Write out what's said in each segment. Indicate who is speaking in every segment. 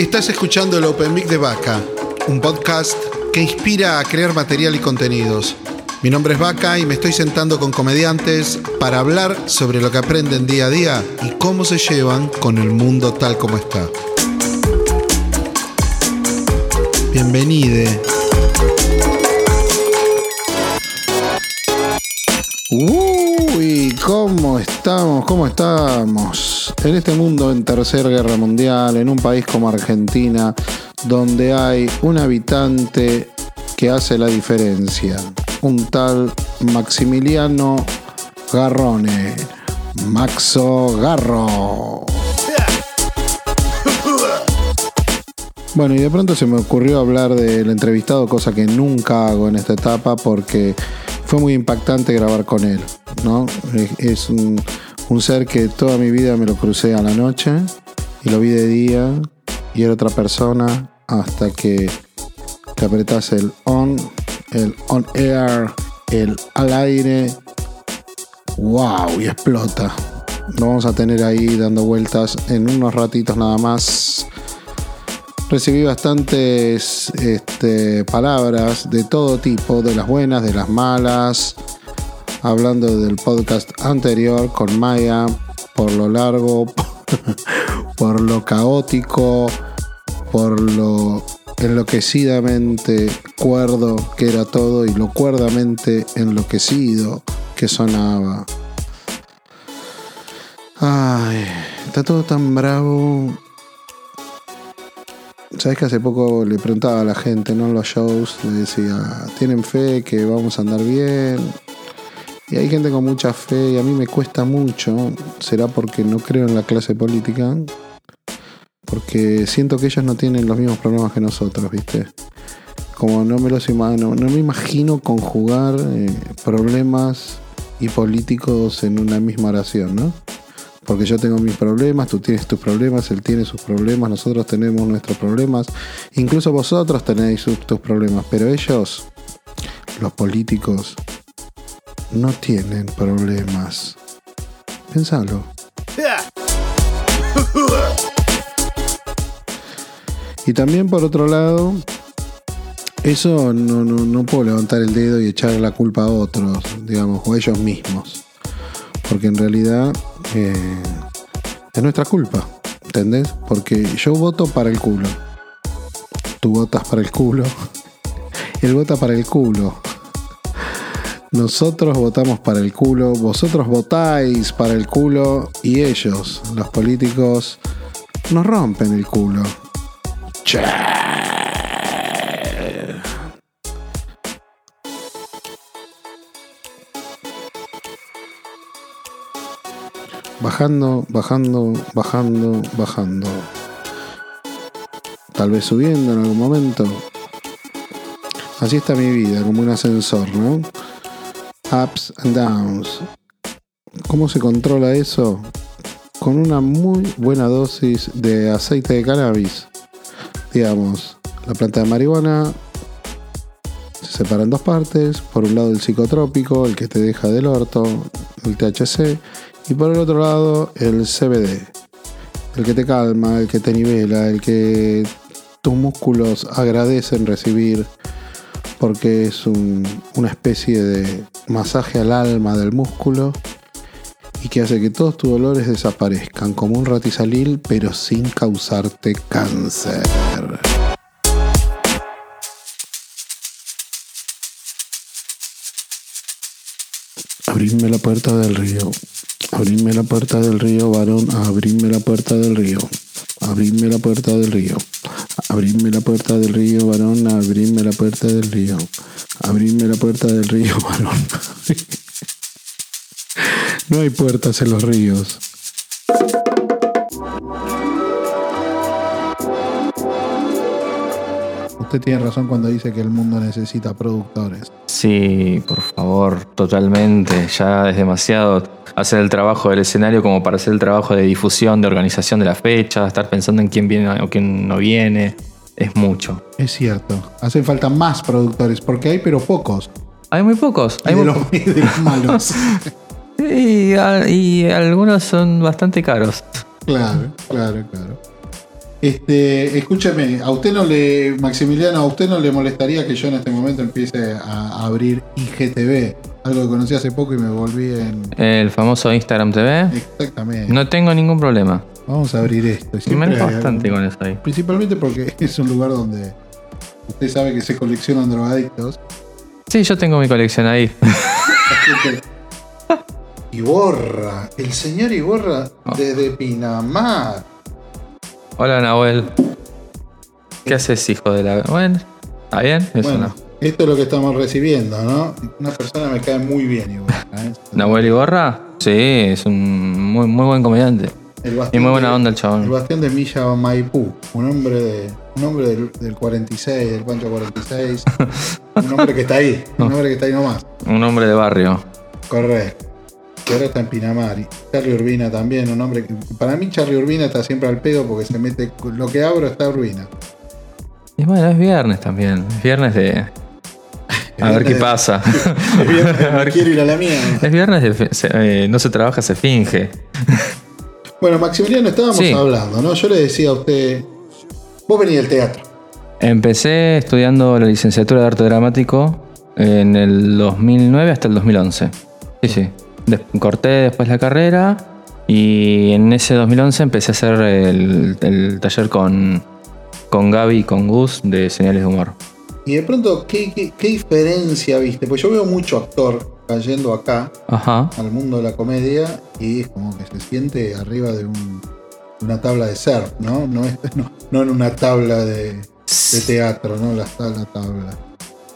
Speaker 1: Estás escuchando el Open Mic de Vaca, un podcast que inspira a crear material y contenidos. Mi nombre es Vaca y me estoy sentando con comediantes para hablar sobre lo que aprenden día a día y cómo se llevan con el mundo tal como está. Bienvenide. Uy, ¿cómo estamos? ¿Cómo estamos? En este mundo en tercera guerra mundial, en un país como Argentina, donde hay un habitante que hace la diferencia, un tal Maximiliano Garrone, Maxo Garro. Bueno, y de pronto se me ocurrió hablar del entrevistado, cosa que nunca hago en esta etapa porque fue muy impactante grabar con él, ¿no? Es un, un ser que toda mi vida me lo crucé a la noche y lo vi de día y era otra persona hasta que te apretas el on, el on air, el al aire. ¡Wow! Y explota. Lo vamos a tener ahí dando vueltas en unos ratitos nada más. Recibí bastantes este, palabras de todo tipo, de las buenas, de las malas, hablando del podcast anterior con Maya, por lo largo, por lo caótico, por lo enloquecidamente cuerdo que era todo y lo cuerdamente enloquecido que sonaba. Ay, está todo tan bravo. Sabes que hace poco le preguntaba a la gente, ¿no? En los shows, le decía, ¿tienen fe que vamos a andar bien? Y hay gente con mucha fe y a mí me cuesta mucho. ¿Será porque no creo en la clase política? Porque siento que ellos no tienen los mismos problemas que nosotros, ¿viste? Como no me los imagino, no me imagino conjugar eh, problemas y políticos en una misma oración, ¿no? Porque yo tengo mis problemas, tú tienes tus problemas, él tiene sus problemas, nosotros tenemos nuestros problemas, incluso vosotros tenéis sus- tus problemas, pero ellos, los políticos, no tienen problemas. Pensalo. Y también por otro lado, eso no, no, no puedo levantar el dedo y echar la culpa a otros, digamos, o a ellos mismos. Porque en realidad eh, es nuestra culpa, ¿entendés? Porque yo voto para el culo. Tú votas para el culo. Él vota para el culo. Nosotros votamos para el culo, vosotros votáis para el culo y ellos, los políticos, nos rompen el culo. Che. Bajando, bajando, bajando, bajando. Tal vez subiendo en algún momento. Así está mi vida, como un ascensor, ¿no? Ups and downs. ¿Cómo se controla eso? Con una muy buena dosis de aceite de cannabis. Digamos, la planta de marihuana se separa en dos partes. Por un lado el psicotrópico, el que te deja del orto, el THC. Y por el otro lado el CBD. El que te calma, el que te nivela, el que tus músculos agradecen recibir porque es un- una especie de masaje al alma del músculo y que hace que todos tus dolores desaparezcan como un ratizalil pero sin causarte cáncer. Abridme la puerta del río. Abridme la puerta del río, varón. Abridme la puerta del río. Abridme la puerta del río. Abridme la puerta del río, varón. Abridme la puerta del río. Abridme la puerta del río, varón. No hay puertas en los ríos. Usted tiene razón cuando dice que el mundo necesita productores.
Speaker 2: Sí, por favor, totalmente. Ya es demasiado hacer el trabajo del escenario como para hacer el trabajo de difusión, de organización de la fecha, estar pensando en quién viene o quién no viene. Es mucho.
Speaker 1: Es cierto. Hacen falta más productores, porque hay pero pocos.
Speaker 2: Hay muy pocos. Hay
Speaker 1: de,
Speaker 2: muy
Speaker 1: los, de los malos.
Speaker 2: Y, y algunos son bastante caros.
Speaker 1: claro, claro, claro. Este, escúcheme, a usted no le, Maximiliano, a usted no le molestaría que yo en este momento empiece a abrir IGTV, algo que conocí hace poco y me volví en.
Speaker 2: El famoso Instagram TV.
Speaker 1: Exactamente.
Speaker 2: No tengo ningún problema.
Speaker 1: Vamos a abrir esto.
Speaker 2: Me
Speaker 1: Siempre
Speaker 2: enojo bastante con eso ahí.
Speaker 1: Principalmente porque es un lugar donde usted sabe que se coleccionan drogadictos.
Speaker 2: Sí, yo tengo mi colección ahí.
Speaker 1: Iborra, el señor Iborra
Speaker 2: Oh.
Speaker 1: desde Pinamar.
Speaker 2: Hola, Nahuel. ¿Qué haces, hijo de la.? Bueno, ¿está bien? Eso
Speaker 1: Bueno,
Speaker 2: no.
Speaker 1: esto es lo que estamos recibiendo, ¿no? Una persona me cae muy bien, Iborra. ¿eh?
Speaker 2: ¿Nahuel Iborra? Sí, es un muy, muy buen comediante.
Speaker 1: El
Speaker 2: Y muy buena
Speaker 1: de-
Speaker 2: onda el
Speaker 1: El
Speaker 2: chabón.
Speaker 1: bastión de Milla Maipú, un hombre de un hombre del, del 46, del Pancho 46, un hombre que está ahí, un hombre que está ahí nomás,
Speaker 2: Un hombre de barrio.
Speaker 1: correcto. Que ahora está en Pinamar. Y Charlie Urbina también, un hombre que para mí Charlie Urbina está siempre al pedo porque se mete lo que abro está Urbina.
Speaker 2: Y bueno, es viernes también. Es viernes de. A ver qué pasa.
Speaker 1: Es viernes, quiero ir a la mía.
Speaker 2: Es viernes de. se- eh, no se trabaja, se finge.
Speaker 1: Bueno, Maximiliano, estábamos
Speaker 2: Sí.
Speaker 1: hablando, ¿no? Yo le decía a usted, vos venís del teatro.
Speaker 2: Empecé estudiando la licenciatura de arte dramático en el 2009 hasta el 2011. Sí, sí. Des- corté después la carrera y en ese 2011 empecé a hacer el, el taller con, con Gaby y con Gus de señales de humor.
Speaker 1: Y de pronto, ¿qué, qué, qué diferencia viste? Pues yo veo mucho actor cayendo acá
Speaker 2: Ajá.
Speaker 1: al mundo de la comedia y es como que se siente arriba de un- una tabla de surf, ¿no? No, es- no, no en una tabla de, de teatro, ¿no? La, la tabla.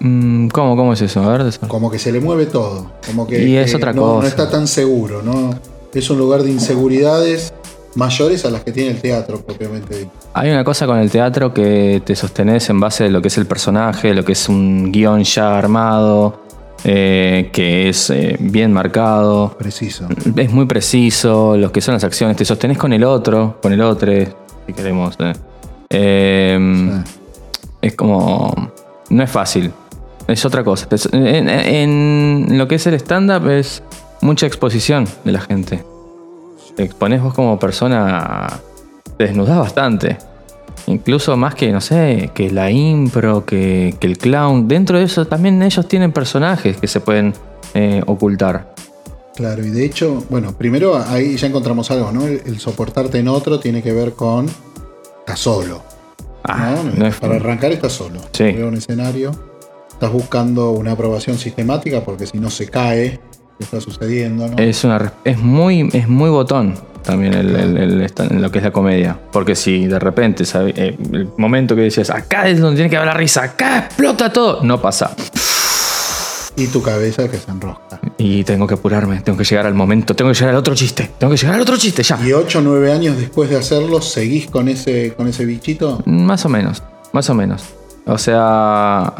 Speaker 2: Mm, ¿Cómo, ¿Cómo es eso? A ver.
Speaker 1: Como que se le mueve todo. Como que,
Speaker 2: Y es
Speaker 1: que
Speaker 2: otra
Speaker 1: no,
Speaker 2: cosa.
Speaker 1: no está tan seguro, ¿no? Es un lugar de inseguridades mayores a las que tiene el teatro, propiamente dicho.
Speaker 2: Hay una cosa con el teatro que te sostenés en base a lo que es el personaje, lo que es un guion ya armado, eh, que es eh, bien marcado.
Speaker 1: Preciso.
Speaker 2: Es muy preciso, lo que son las acciones, te sostenés con el otro, con el otro, si queremos. eh. Eh, Es como. No es fácil, es otra cosa. En, en lo que es el stand-up es mucha exposición de la gente. Te exponés vos como persona, te desnudás bastante. Incluso más que, no sé, que la impro, que, que el clown. Dentro de eso también ellos tienen personajes que se pueden eh, ocultar.
Speaker 1: Claro, y de hecho, bueno, primero ahí ya encontramos algo, ¿no? El, el soportarte en otro tiene que ver con. Estás solo.
Speaker 2: Ah,
Speaker 1: ¿no?
Speaker 2: no es-
Speaker 1: Para arrancar estás solo.
Speaker 2: Sí.
Speaker 1: Veo un escenario. Estás buscando una aprobación sistemática porque si no se cae, ¿qué está sucediendo? ¿no?
Speaker 2: Es, una, es, muy, es muy botón también el, el- el esta- lo que es la comedia. Porque si de repente, eh, el momento que decías, acá es donde tiene que haber la risa, acá explota todo, no pasa.
Speaker 1: Y tu cabeza que se enrosca.
Speaker 2: Y tengo que apurarme, tengo que llegar al momento, tengo que llegar al otro chiste, tengo que llegar al otro chiste ya.
Speaker 1: Y 8 o 9 años después de hacerlo, ¿seguís con ese, con ese bichito?
Speaker 2: Más o menos, más o menos. O sea,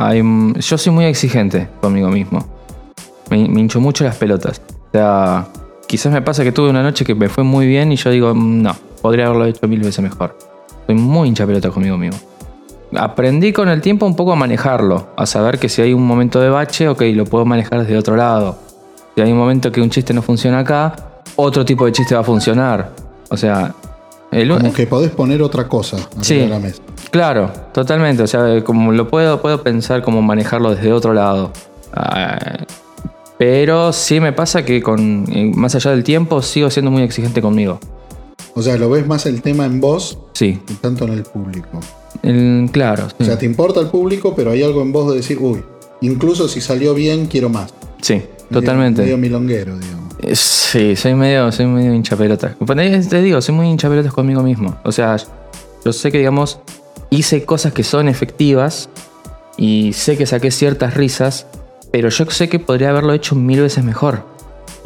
Speaker 2: yo soy muy exigente conmigo mismo. Me, me hincho mucho las pelotas. O sea, quizás me pasa que tuve una noche que me fue muy bien y yo digo, "Mm, no, podría haberlo hecho mil veces mejor. Soy muy hincha pelota conmigo mismo. Aprendí con el tiempo un poco a manejarlo, a saber que si hay un momento de bache, ok, lo puedo manejar desde otro lado. Si hay un momento que un chiste no funciona acá, otro tipo de chiste va a funcionar. O sea, el,
Speaker 1: Como que podés poner otra cosa
Speaker 2: Sí.
Speaker 1: la mesa.
Speaker 2: Claro, totalmente. O sea, como lo puedo, puedo pensar como manejarlo desde otro lado. Ah, pero sí me pasa que con eh, más allá del tiempo sigo siendo muy exigente conmigo.
Speaker 1: O sea, lo ves más el tema en vos
Speaker 2: Sí,
Speaker 1: que tanto en el público.
Speaker 2: el- claro.
Speaker 1: O sea, te importa el público, pero hay algo en vos de decir, uy, incluso si salió bien, quiero más.
Speaker 2: Sí,
Speaker 1: Medio-
Speaker 2: totalmente.
Speaker 1: Medio milonguero, digamos.
Speaker 2: Eh, Sí, soy medio, soy medio hincha pelotas. Te digo, soy muy hincha pelotas conmigo mismo. O sea, yo sé que, digamos, hice cosas que son efectivas y sé que saqué ciertas risas, pero yo sé que podría haberlo hecho mil veces mejor.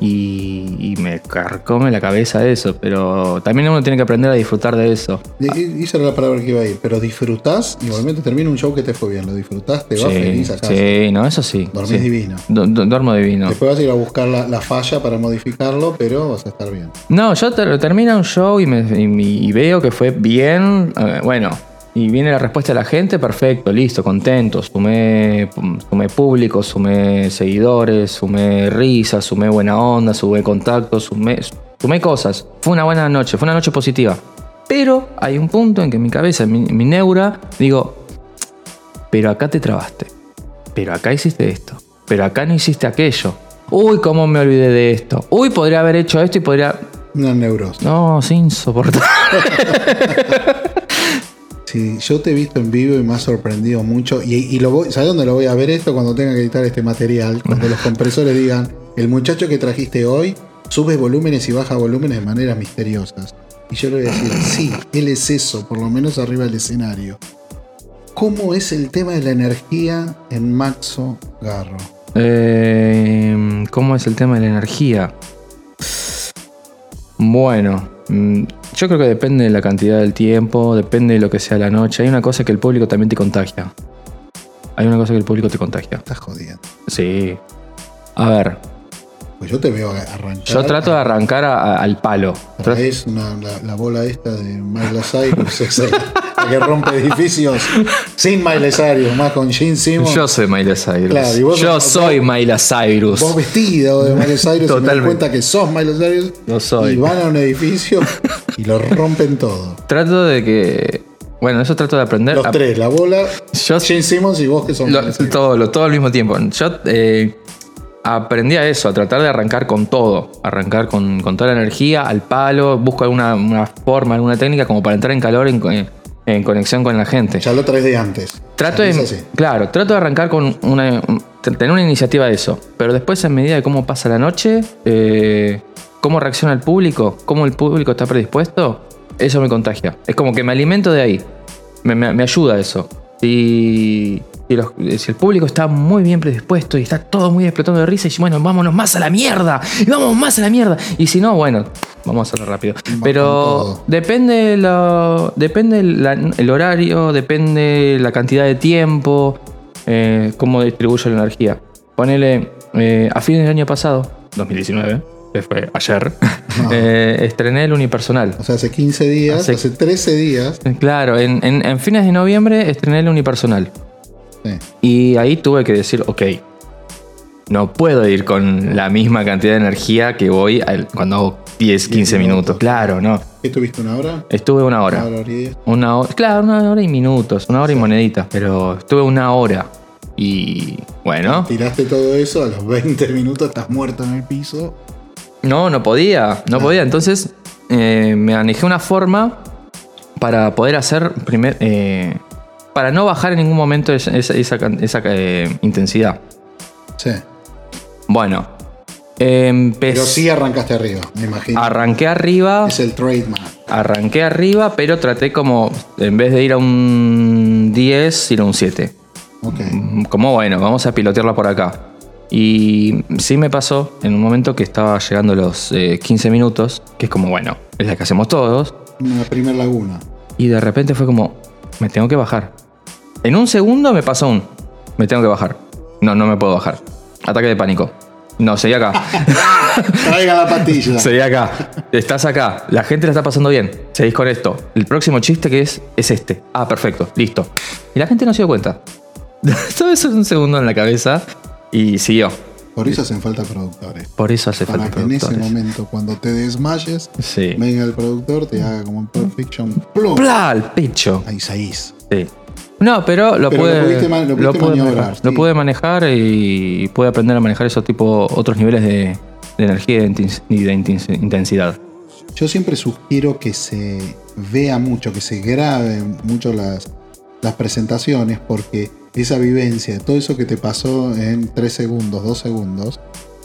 Speaker 2: Y, y me carcome la cabeza eso, pero también uno tiene que aprender a disfrutar de eso.
Speaker 1: Esa era la palabra que iba a ir. Pero disfrutás, igualmente termina un show que te fue bien. Lo disfrutás, te vas
Speaker 2: Sí,
Speaker 1: feliz a casa.
Speaker 2: sí, no, eso sí.
Speaker 1: Dormís
Speaker 2: sí.
Speaker 1: divino.
Speaker 2: Du- du- duermo divino.
Speaker 1: Después vas a ir a buscar la, la falla para modificarlo, pero vas a estar bien.
Speaker 2: No, yo ter- termina un show y, me- y- y veo que fue bien. eh, bueno, y viene la respuesta de la gente, perfecto, listo, contento. Sumé, sumé público, sumé seguidores, sumé risas, sumé buena onda, sumé contactos, sumé, sumé cosas. Fue una buena noche, fue una noche positiva. Pero hay un punto en que mi cabeza, mi, mi neura, digo, pero acá te trabaste. Pero acá hiciste esto. Pero acá no hiciste aquello. Uy, cómo me olvidé de esto. Uy, podría haber hecho esto y podría.
Speaker 1: Una neurosis.
Speaker 2: No, es insoportable.
Speaker 1: Sí, yo te he visto en vivo y me ha sorprendido mucho. Y, lo voy, ¿sabes dónde lo voy a ver esto? Cuando tenga que editar este material. Cuando los compresores digan, el muchacho que trajiste hoy sube volúmenes y baja volúmenes de maneras misteriosas. Y yo le voy a decir, sí, él es eso, por lo menos arriba del escenario. ¿Cómo es el tema de la energía en Maxo Garro?
Speaker 2: Eh, ¿Cómo es el tema de la energía? Bueno, yo creo que depende de la cantidad del tiempo, depende de lo que sea la noche. Hay una cosa que el público también te contagia. Hay una cosa que el público te contagia.
Speaker 1: Estás jodiendo.
Speaker 2: Sí. A ver,
Speaker 1: Pues yo te veo arrancar.
Speaker 2: yo trato de arrancar a- a- al palo.
Speaker 1: Traes una- la, la bola esta de Miley Cyrus, que rompe edificios sin Miley Cyrus, más con Gene Simmons.
Speaker 2: Yo soy Miley Cyrus.
Speaker 1: Claro, y vos-
Speaker 2: yo soy Miley Cyrus.
Speaker 1: Vos vestido de Miley Cyrus y me das
Speaker 2: Totalmente.
Speaker 1: cuenta que sos Miley Cyrus.
Speaker 2: Lo soy.
Speaker 1: Y van a un edificio y lo rompen todo.
Speaker 2: Trato de que. Bueno, eso trato de aprender.
Speaker 1: Los tres, la bola,
Speaker 2: Yo
Speaker 1: Gene Simmons y vos que sos
Speaker 2: Lo- todo, lo- todo al mismo tiempo. Yo eh, aprendí a eso, a tratar de arrancar con todo. Arrancar con, con toda la energía, al palo. Busco alguna una forma, alguna técnica como para entrar en calor, en, en- conexión con la gente.
Speaker 1: Ya lo traes de antes.
Speaker 2: Trato de,
Speaker 1: así.
Speaker 2: claro, trato de arrancar con una, un- tener una iniciativa de eso. Pero después, en medida de cómo pasa la noche, eh, cómo reacciona el público, cómo el público está predispuesto, eso me contagia. Es como que me alimento de ahí. Me, me- me ayuda eso. Si, si, los- si el público está muy bien predispuesto y está todo muy explotando de risa, y bueno, vámonos más a la mierda, y vamos más a la mierda. Y si no, bueno, vamos a hacerlo rápido. Pero depende, lo, depende la- el horario, depende la cantidad de tiempo, eh, cómo distribuyo la energía. Ponele, eh, a fines del año pasado, 2019, que fue ayer, eh, estrené el unipersonal.
Speaker 1: O sea, hace 15 días,
Speaker 2: Hace-
Speaker 1: hace, 13 días.
Speaker 2: Claro, en, en- en fines de noviembre estrené el unipersonal.
Speaker 1: Sí.
Speaker 2: Y ahí tuve que decir, ok, no puedo ir con la misma cantidad de energía que voy cuando hago 10, 15 minutos. Claro, no.
Speaker 1: ¿Qué tuviste una hora?
Speaker 2: Estuve una hora.
Speaker 1: Una hora y diez.
Speaker 2: Una hora, claro, una hora y minutos, una hora y moneditas, pero estuve una hora. Y bueno,
Speaker 1: Tiraste todo eso, a los 20 minutos estás muerto en el piso.
Speaker 2: no, no podía, no podía. Entonces eh, me manejé una forma para poder hacer primer, eh, para no bajar en ningún momento esa, eh, intensidad.
Speaker 1: Sí.
Speaker 2: Bueno, empecé,
Speaker 1: Pero sí arrancaste arriba, me imagino.
Speaker 2: arranqué arriba.
Speaker 1: Es el trademark.
Speaker 2: Arranqué arriba, pero traté como, en vez de ir a un 10, ir a un 7.
Speaker 1: Ok.
Speaker 2: Como bueno, vamos a pilotearla por acá. Y sí me pasó en un momento que estaba llegando los eh, 15 minutos, que es como bueno, es la que hacemos todos.
Speaker 1: Una primer laguna.
Speaker 2: Y de repente fue como, me tengo que bajar. En un segundo me pasó un, me tengo que bajar. No, no me puedo bajar. Ataque de pánico. No, seguí acá.
Speaker 1: Traiga la patilla.
Speaker 2: seguí acá. Estás acá. La gente la está pasando bien. Seguís con esto. El próximo chiste que es, es este. Ah, perfecto. Listo. Y la gente no se dio cuenta. Todo eso en un segundo en la cabeza y siguió.
Speaker 1: Por eso hacen falta productores.
Speaker 2: Por eso hace
Speaker 1: Para
Speaker 2: falta
Speaker 1: que en ese momento, cuando te desmayes,
Speaker 2: Sí.
Speaker 1: venga el productor, te haga como en Pulp Fiction. ¡plum!
Speaker 2: ¡Pla! al pecho.
Speaker 1: Ahí salís.
Speaker 2: Sí. No, pero lo
Speaker 1: Pero lo
Speaker 2: pude,
Speaker 1: pudiste lo pudiste
Speaker 2: pude
Speaker 1: maniobrar,
Speaker 2: manejar. Lo pude manejar y pude aprender a manejar esos tipo, otros niveles de, de energía y de intensidad.
Speaker 1: Yo siempre sugiero que se vea mucho, que se graben mucho las, las presentaciones, porque esa vivencia, todo eso que te pasó en 3 segundos, 2 segundos,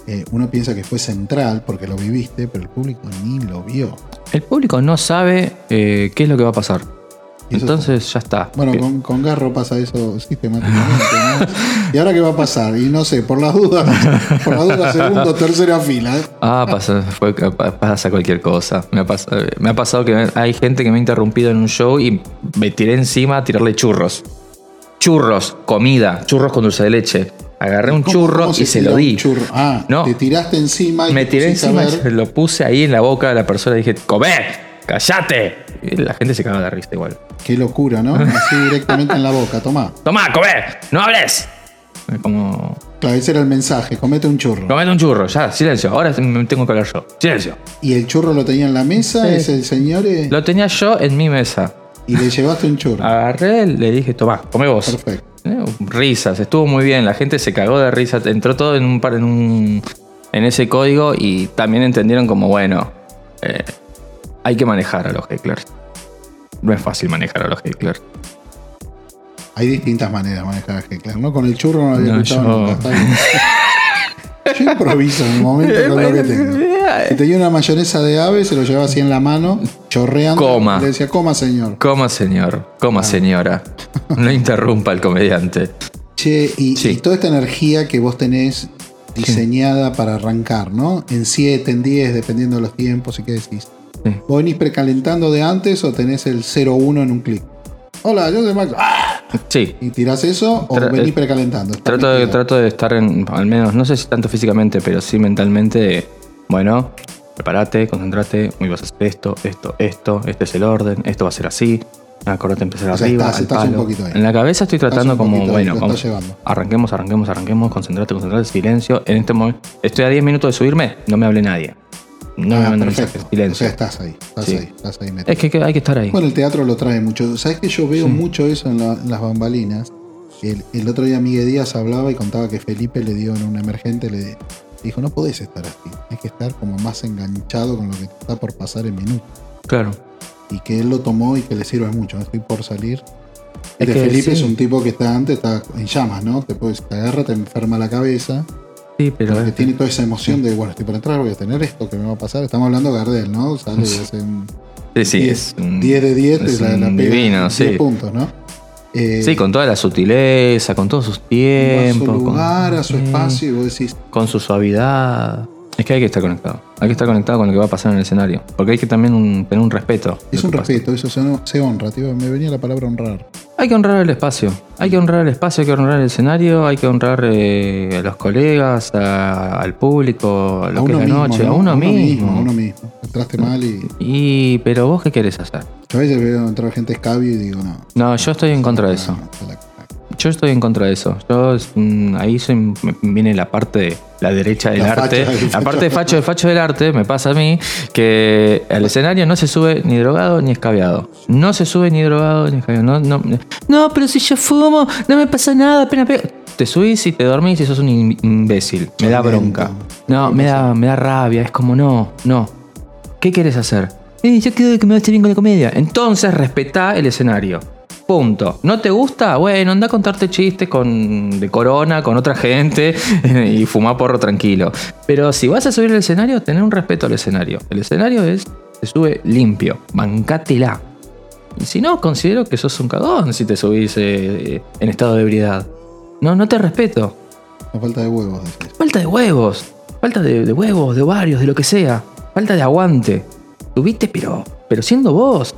Speaker 1: eh, uno piensa que fue central porque lo viviste, pero el público ni lo vio.
Speaker 2: El público no sabe eh, qué es lo que va a pasar. Entonces ya está.
Speaker 1: Bueno, con, con Garro pasa eso sistemáticamente. ¿no? ¿Y ahora qué va a pasar? Y no sé, por las dudas, por las dudas, segundo, tercera fila. ¿eh?
Speaker 2: Ah, pasa, fue- pasa cualquier cosa. Me ha, pasado, me ha pasado que hay gente que me ha interrumpido en un show y me tiré encima a tirarle churros. Churros, comida, churros con dulce de leche. Agarré un
Speaker 1: ¿Cómo-
Speaker 2: churro
Speaker 1: cómo se
Speaker 2: y se lo
Speaker 1: un
Speaker 2: di.
Speaker 1: churro? Ah,
Speaker 2: No.
Speaker 1: te tiraste encima y
Speaker 2: Me
Speaker 1: te
Speaker 2: tiré encima, y se lo puse ahí en la boca de la persona y dije, ¡Come! ¡Cállate! La gente se cagaba de risa igual.
Speaker 1: Qué locura, ¿no? Así directamente en la boca, tomá.
Speaker 2: ¡Toma, come! ¡No hables! Es Como.
Speaker 1: Claro, ese era el mensaje, comete un churro.
Speaker 2: Comete un churro, ya, silencio. Ahora me tengo que hablar yo. Silencio.
Speaker 1: ¿Y el churro lo tenía en la mesa,
Speaker 2: Sí.
Speaker 1: ese señor? eh,
Speaker 2: Lo tenía yo en mi mesa.
Speaker 1: Y le llevaste un churro.
Speaker 2: Agarré, le dije, tomá, come vos.
Speaker 1: Perfecto.
Speaker 2: Eh, Risas, estuvo muy bien. La gente se cagó de risas. Entró todo en un par en un. en ese código y también entendieron como, bueno, eh, hay que manejar a los hecklers. No es fácil manejar a los hecklers.
Speaker 1: Hay distintas maneras de manejar a Heckler, ¿no? Con el churro no lo había
Speaker 2: No,
Speaker 1: escuchado
Speaker 2: yo-
Speaker 1: nunca. Yo improviso en el momento con lo que tengo. Si tenía una mayonesa de ave, se lo llevaba así en la mano, chorreando.
Speaker 2: Coma.
Speaker 1: Le decía, coma, señor.
Speaker 2: Coma, señor. Coma, señora. No interrumpa al comediante.
Speaker 1: Che, y,
Speaker 2: Sí.
Speaker 1: y toda esta energía que vos tenés diseñada para arrancar, ¿no? En 7, en 10, dependiendo de los tiempos y qué decís.
Speaker 2: Sí.
Speaker 1: ¿Vos venís precalentando de antes o tenés el 0-1 en un clic? Hola, yo soy Max. ¡Ah!
Speaker 2: Sí.
Speaker 1: ¿Y tirás eso o
Speaker 2: Tra-
Speaker 1: venís
Speaker 2: eh,
Speaker 1: precalentando?
Speaker 2: Trato de, trato de estar en, al menos, no sé si tanto físicamente, pero sí mentalmente, bueno, prepárate, concentrate, hoy vas a hacer esto, esto, esto, este es el orden, esto va a ser así, acordate empezar
Speaker 1: O sea,
Speaker 2: arriba,
Speaker 1: estás-
Speaker 2: al
Speaker 1: estás un
Speaker 2: palo.
Speaker 1: poquito ahí.
Speaker 2: En la cabeza estoy tratando como,
Speaker 1: poquito
Speaker 2: bueno, arranquemos, arranquemos, arranquemos, concentrate, concentrate, silencio. En este momento, estoy a 10 minutos de subirme, no me hable nadie. No me
Speaker 1: Ah,
Speaker 2: manden
Speaker 1: perfecto. O sea, estás ahí, estás
Speaker 2: Sí.
Speaker 1: ahí, estás ahí metido.
Speaker 2: es que, que hay que estar ahí.
Speaker 1: Bueno, el teatro lo trae mucho. ¿Sabes que yo veo mucho eso en, la- en las bambalinas? El, el otro día Miguel Díaz hablaba y contaba que Felipe le dio en un emergente, le dijo, no podés estar así, hay que estar como más enganchado con lo que está por pasar en minutos.
Speaker 2: claro.
Speaker 1: Y que él lo tomó y que le sirve mucho. Estoy por salir. El
Speaker 2: Es
Speaker 1: de
Speaker 2: que
Speaker 1: Felipe
Speaker 2: sí.
Speaker 1: es un tipo que está antes, está en llamas, ¿no? Te, puedes, te agarra, te enferma la cabeza.
Speaker 2: Sí, pero
Speaker 1: Porque
Speaker 2: es-
Speaker 1: tiene toda esa emoción de, bueno, estoy por entrar, voy a tener esto que me va a pasar. Estamos hablando de Gardel, ¿no? Sale y hace un
Speaker 2: sí, sí,
Speaker 1: 10,
Speaker 2: es un-
Speaker 1: 10 de 10,
Speaker 2: es
Speaker 1: la, la pega
Speaker 2: divino,
Speaker 1: 10
Speaker 2: sí.
Speaker 1: puntos, ¿no? Eh,
Speaker 2: Sí, con toda la sutileza, con todos sus
Speaker 1: va a
Speaker 2: tiempos.
Speaker 1: su
Speaker 2: con-
Speaker 1: lugar, a su
Speaker 2: Sí.
Speaker 1: espacio, y vos decís,
Speaker 2: con su suavidad. Es que hay que estar conectado. Hay que estar conectado con lo que va a pasar en el escenario. Porque hay que también un- tener un respeto.
Speaker 1: es un
Speaker 2: pasa.
Speaker 1: respeto, eso se, se honra, tío. Me venía la palabra honrar.
Speaker 2: Hay que honrar el espacio. Hay que honrar el espacio, hay que honrar el escenario, hay que honrar eh, a los colegas, a- al público, a lo
Speaker 1: a
Speaker 2: que es
Speaker 1: uno
Speaker 2: la noche,
Speaker 1: ¿no?
Speaker 2: a uno mismo.
Speaker 1: A uno mismo. Entraste mal y.
Speaker 2: Y, pero vos qué querés hacer?
Speaker 1: Yo a veces veo entrar gente escabio y digo, no.
Speaker 2: No, yo estoy en contra de eso.
Speaker 1: la.
Speaker 2: Yo estoy en contra de eso. Yo, mm, ahí soy- viene la parte de la derecha del
Speaker 1: La
Speaker 2: arte.
Speaker 1: facha, el
Speaker 2: la parte de facho, de facho del arte me pasa a mí que al escenario no se sube ni drogado ni escabeado. No se sube ni drogado ni escabeado. No, no, no, pero si yo fumo, no me pasa nada, apenas pego. Te subís y te dormís y sos un im- imbécil. Me da bronca. No, me da, me da rabia. Es como, no, no. ¿Qué quieres hacer? Eh, yo quiero que me vaya bien con la comedia. Entonces respetá el escenario. Punto. ¿No te gusta? Bueno, anda a contarte chistes con, de corona, con otra gente y fumá porro tranquilo. Pero si vas a subir al escenario, tener un respeto al escenario. El escenario es, se sube limpio. Bancátela. Y si no, considero que sos un cagón si te subís eh, en estado de ebriedad. No, no te respeto.
Speaker 1: La falta de huevos.
Speaker 2: Falta de huevos. Falta de, de huevos, de ovarios, de lo que sea. Falta de aguante. Tuviste, pero, pero siendo vos.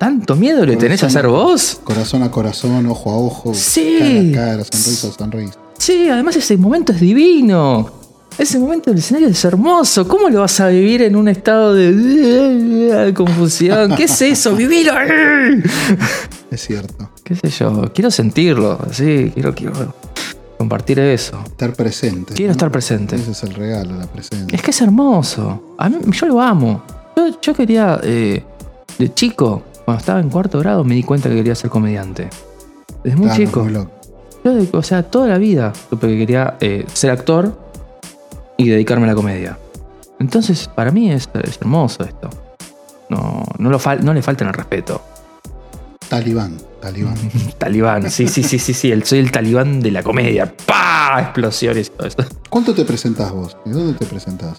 Speaker 2: ¿Tanto miedo le tenés a ser vos?
Speaker 1: Corazón a corazón, ojo a ojo.
Speaker 2: Sí.
Speaker 1: Cara a cara, sonrisa a sonrisa.
Speaker 2: Sí, además ese momento es divino. Ese momento del escenario es hermoso. ¿Cómo lo vas a vivir en un estado de confusión? ¿Qué es eso? ¡Vivilo!
Speaker 1: Es cierto.
Speaker 2: ¿Qué sé yo? Quiero sentirlo. Sí, quiero, quiero compartir eso.
Speaker 1: Estar presente.
Speaker 2: Quiero
Speaker 1: ¿no?
Speaker 2: estar presente.
Speaker 1: Ese es el regalo, la presencia.
Speaker 2: Es que es hermoso. A mí, yo lo amo. Yo, yo quería, eh, de chico, cuando estaba en cuarto grado, me di cuenta que quería ser comediante. Desde muy
Speaker 1: Claro,
Speaker 2: chico.
Speaker 1: muy.
Speaker 2: Yo, o sea, toda la vida supe que quería eh, ser actor y dedicarme a la comedia. Entonces, para mí es, es hermoso esto. No, no, lo fal- no le falten el respeto.
Speaker 1: Talibán, talibán.
Speaker 2: Talibán, sí, sí, sí, sí, sí. El, soy el talibán de la comedia. ¡Pah! Explosiones y todo esto.
Speaker 1: ¿Cuánto te presentás vos? ¿Y dónde te presentás?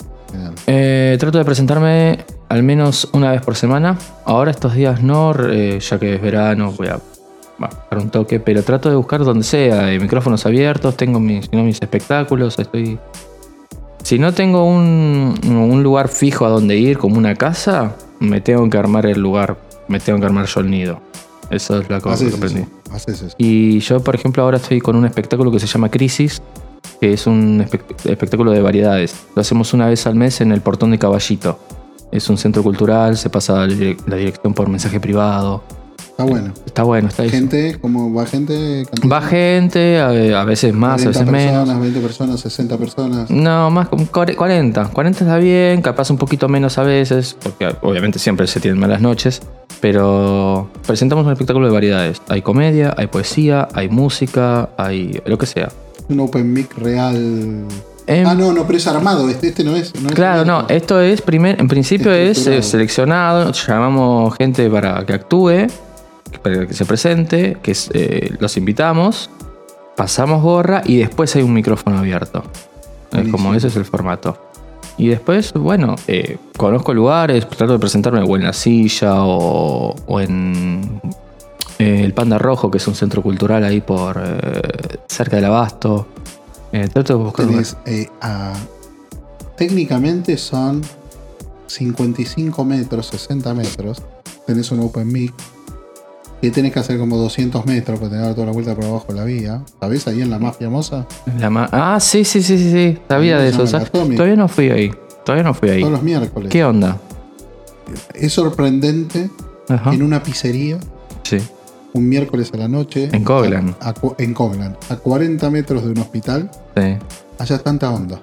Speaker 2: Eh, trato de presentarme al menos una vez por semana. Ahora estos días no, eh, ya que es verano, voy a va, dar un toque, pero trato de buscar donde sea, eh, micrófonos abiertos, tengo mis, no, mis espectáculos, estoy... Si no tengo un, un lugar fijo a donde ir, como una casa, me tengo que armar el lugar, me tengo que armar yo el nido. Eso es la cosa que aprendí.
Speaker 1: eso. Haces eso.
Speaker 2: Y yo, por ejemplo, ahora estoy con un espectáculo que se llama Crisis, que es un espect- espectáculo de variedades. Lo hacemos una vez al mes en el Portón de Caballito. Es un centro cultural, se pasa la dirección por mensaje privado.
Speaker 1: Está bueno.
Speaker 2: Está bueno, está ahí.
Speaker 1: Gente, ¿cómo va gente? ¿Cantidad?
Speaker 2: Va gente, a, a veces más, a
Speaker 1: 40
Speaker 2: veces menos.
Speaker 1: personas, 20 personas, 60 personas.
Speaker 2: No, más como cuare- 40. 40 está bien, capaz un poquito menos a veces, porque obviamente siempre se tienen malas noches, pero presentamos un espectáculo de variedades. Hay comedia, hay poesía, hay música, hay lo que sea.
Speaker 1: Un open mic real.
Speaker 2: Em,
Speaker 1: ah, no, no, pero es armado. Este, este no es. no es
Speaker 2: Claro, no,
Speaker 1: abierto.
Speaker 2: esto es primer, en principio es eh, seleccionado, llamamos gente para que actúe, para que se presente, que eh, los invitamos, pasamos gorra y después hay un micrófono abierto. Es como ese es el formato. Y después, bueno, eh, conozco lugares, trato de presentarme o en la silla o, o en eh, el Panda Rojo, que es un centro cultural ahí por cerca del Abasto. Trato de buscar
Speaker 1: Tenés, a- técnicamente son 55 metros, 60 metros. Tenés un open mic. Que tenés que hacer como 200 metros para tener toda la vuelta por abajo de la vía. ¿Sabés? Ahí en la más famosa.
Speaker 2: La ma- ah, sí, sí, sí, sí, sí. Sabía
Speaker 1: ¿Cómo
Speaker 2: de eso. Todavía no fui ahí. Todavía no fui ahí.
Speaker 1: Todos los miércoles.
Speaker 2: ¿Qué onda?
Speaker 1: Es sorprendente
Speaker 2: Ajá.
Speaker 1: en una pizzería.
Speaker 2: Sí.
Speaker 1: Un miércoles a la noche.
Speaker 2: En Coglan.
Speaker 1: A- en Coglan. A 40 metros de un hospital.
Speaker 2: sí.
Speaker 1: Haya tanta onda.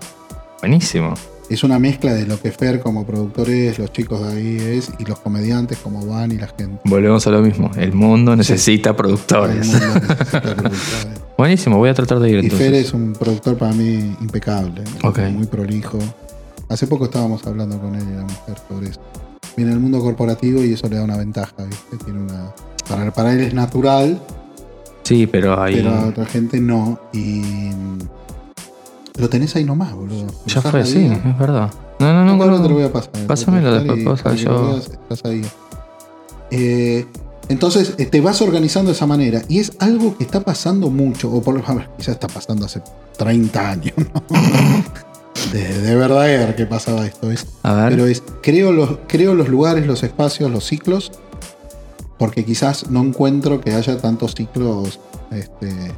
Speaker 2: Buenísimo.
Speaker 1: Es una mezcla de lo que Fer como productor es, los chicos de ahí es, y los comediantes como van y la gente.
Speaker 2: Volvemos a lo mismo. El mundo necesita
Speaker 1: El
Speaker 2: productores.
Speaker 1: mundo necesita productores.
Speaker 2: Buenísimo, voy a tratar de ir
Speaker 1: Y
Speaker 2: entonces.
Speaker 1: Fer es un productor para mí impecable,
Speaker 2: Ok.
Speaker 1: muy prolijo. Hace poco estábamos hablando con él y la mujer sobre eso. Viene del mundo corporativo y eso le da una ventaja, ¿viste? Tiene una, para, para él es natural,
Speaker 2: Sí, pero ahí.
Speaker 1: pero a otra gente no. Y lo tenés ahí nomás, boludo.
Speaker 2: Ya fue, sí,
Speaker 1: vida.
Speaker 2: es verdad. No, no, no,
Speaker 1: Nunca
Speaker 2: no.
Speaker 1: te lo voy a pasar.
Speaker 2: Pásamelo después, cosa, yo-
Speaker 1: veas, estás ahí. Eh, entonces eh, te vas organizando de esa manera y es algo que está pasando mucho, o por lo menos quizás está pasando hace 30 años, ¿no? de, de verdad que pasaba esto. Es,
Speaker 2: A ver.
Speaker 1: pero es, creo los, creo los lugares, los espacios, los ciclos, porque quizás no encuentro que haya tantos ciclos este,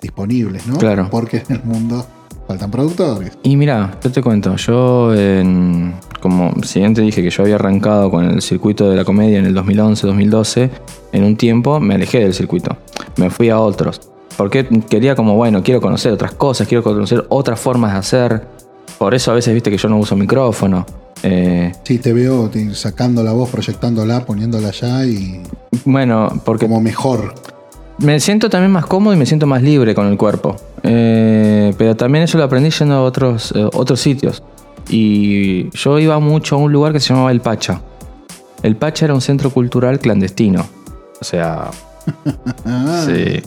Speaker 1: disponibles, ¿no?
Speaker 2: Claro.
Speaker 1: Porque en el mundo faltan productores.
Speaker 2: Y mira, yo te cuento, yo en, como siguiente dije que yo había arrancado con el circuito de la comedia en el 2011-2012, en un tiempo me alejé del circuito, me fui a otros, porque quería como, bueno, quiero conocer otras cosas, quiero conocer otras formas de hacer, por eso a veces viste que yo no uso micrófono. Eh,
Speaker 1: Sí, te veo sacando la voz, proyectándola, poniéndola allá y
Speaker 2: bueno, porque
Speaker 1: como mejor.
Speaker 2: Me siento también más cómodo y me siento más libre con el cuerpo. Eh, pero también eso lo aprendí yendo a otros, eh, otros sitios. Y yo iba mucho a un lugar que se llamaba El Pacha. El Pacha era un centro cultural clandestino. O sea, sí.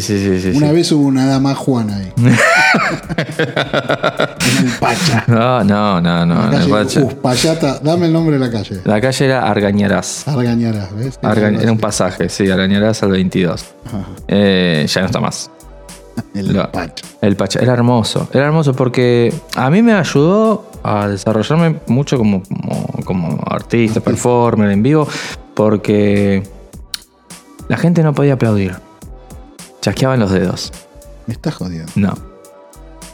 Speaker 2: Sí, sí, sí,
Speaker 1: Una vez hubo una dama Juana ahí. en el Pacha.
Speaker 2: No, no, no, no.
Speaker 1: la
Speaker 2: en el Pacha.
Speaker 1: Uspallata, dame el nombre de la calle.
Speaker 2: La calle era Argañarás.
Speaker 1: Argañarás, ¿ves?
Speaker 2: Arga- era un pasaje, sí, Argañarás al 22.
Speaker 1: Ajá,
Speaker 2: Eh, ya no está más.
Speaker 1: El
Speaker 2: Lo-
Speaker 1: Pacha.
Speaker 2: El Pacha, era hermoso, era hermoso porque a mí me ayudó a desarrollarme mucho como, como, como artista, performer en vivo, porque la gente no podía aplaudir. Chasqueaban los dedos.
Speaker 1: Me estás jodiendo.
Speaker 2: No.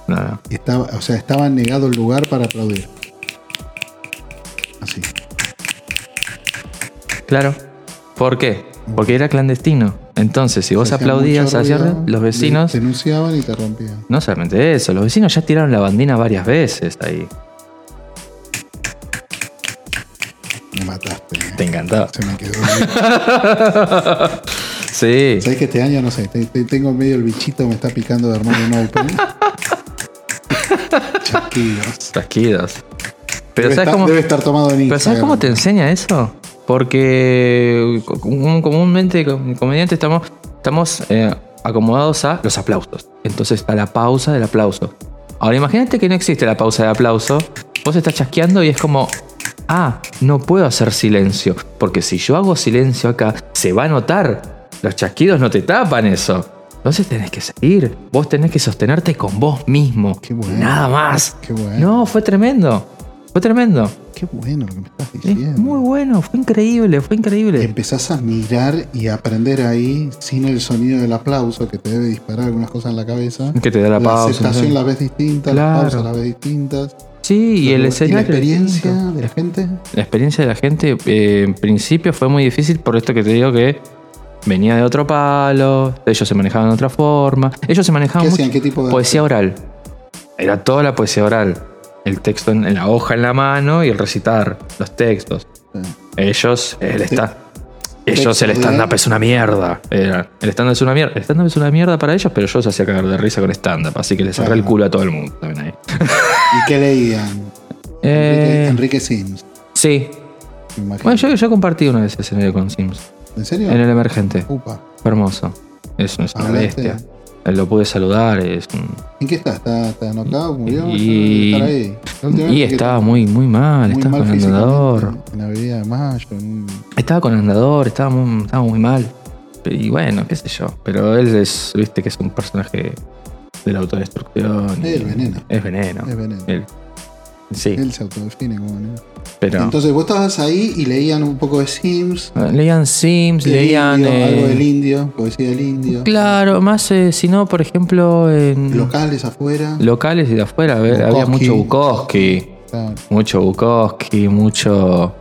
Speaker 2: No, no.
Speaker 1: Estaba, o sea, estaba negado el lugar para aplaudir. Así.
Speaker 2: Claro. ¿Por qué? Porque era clandestino. Entonces, si vos aplaudías
Speaker 1: ruido,
Speaker 2: los vecinos.
Speaker 1: Denunciaban y te rompían.
Speaker 2: No solamente eso, los vecinos ya tiraron la bandina varias veces ahí.
Speaker 1: Me mataste. ¿eh?
Speaker 2: Te encantaba.
Speaker 1: Se me quedó.
Speaker 2: Sí.
Speaker 1: Sabes que este año no sé, te- te- tengo medio el bichito, me está picando de armar un open. Chasquidos.
Speaker 2: Chasquidos. Pero
Speaker 1: debe,
Speaker 2: ¿sabes
Speaker 1: estar,
Speaker 2: cómo?
Speaker 1: debe estar tomado en
Speaker 2: Pero ¿sabes cómo te enseña eso? Porque común- comúnmente como comediante estamos, estamos eh, acomodados a los aplausos. Entonces está la pausa del aplauso. Ahora imagínate que no existe la pausa del aplauso. Vos estás chasqueando y es como, ah, no puedo hacer silencio. Porque si yo hago silencio acá, se va a notar. Los chasquidos no te tapan eso. Entonces tenés que seguir. Vos tenés que sostenerte con vos mismo.
Speaker 1: Qué bueno.
Speaker 2: Nada más.
Speaker 1: Qué bueno.
Speaker 2: No, fue tremendo. Fue tremendo.
Speaker 1: Qué bueno lo que me estás
Speaker 2: Es
Speaker 1: diciendo.
Speaker 2: muy bueno, fue increíble, fue increíble.
Speaker 1: Empezás a mirar y aprender ahí sin el sonido del aplauso que te debe disparar algunas cosas en la cabeza.
Speaker 2: Que te da la pausa.
Speaker 1: aceptación
Speaker 2: ¿sí?
Speaker 1: la ves distinta,
Speaker 2: Claro.
Speaker 1: las pausas las ves distintas.
Speaker 2: Sí, y el
Speaker 1: la
Speaker 2: escenario.
Speaker 1: experiencia
Speaker 2: distinto.
Speaker 1: de la gente.
Speaker 2: La experiencia de la gente, eh, en principio fue muy difícil por esto que te digo que venía de otro palo, ellos se manejaban de otra forma. Ellos se manejaban
Speaker 1: ¿Qué
Speaker 2: mucho-
Speaker 1: hacían? ¿Qué tipo de-
Speaker 2: poesía oral. Era toda la poesía oral. El texto en, en la hoja en la mano y el recitar los textos.
Speaker 1: Sí.
Speaker 2: Ellos, el esta- ellos el stand-up es una mierda. Era- el stand-up es una mierda. El stand-up es una mierda para ellos, pero yo se hacía cagar de risa con stand-up. Así que le cerré
Speaker 1: Claro.
Speaker 2: el culo a todo el mundo también ahí.
Speaker 1: ¿Y qué leían?
Speaker 2: Eh,
Speaker 1: Enrique, Enrique Sims,
Speaker 2: sí. Bueno, yo, yo compartí una vez escenario con Sims.
Speaker 1: ¿En serio?
Speaker 2: En el emergente.
Speaker 1: Upa.
Speaker 2: Fue hermoso. Es, es una bestia. Lo pude saludar. Es un-
Speaker 1: ¿En qué está? ¿Está, está knockout? ¿Murió?
Speaker 2: Y-
Speaker 1: ahí.
Speaker 2: Y estaba muy, muy mal.
Speaker 1: muy
Speaker 2: estaba
Speaker 1: mal
Speaker 2: con andador.
Speaker 1: físicamente, En la avenida de Mayo. en-
Speaker 2: Estaba con andador, estaba muy, estaba muy mal. Y bueno, qué sé yo. Pero él es, viste que es un personaje de la autodestrucción.
Speaker 1: Es el veneno.
Speaker 2: Es veneno.
Speaker 1: Es veneno.
Speaker 2: Él- sí,
Speaker 1: Él se autodefine como
Speaker 2: pero.
Speaker 1: Entonces vos estabas ahí y leían un poco de Sims.
Speaker 2: leían Sims, leían.
Speaker 1: indio,
Speaker 2: eh,
Speaker 1: algo del indio, poesía del indio.
Speaker 2: Claro, más eh, si no, por ejemplo, en
Speaker 1: Locales afuera.
Speaker 2: locales y de afuera había mucho Bukowski.
Speaker 1: Claro.
Speaker 2: Mucho Bukowski, mucho.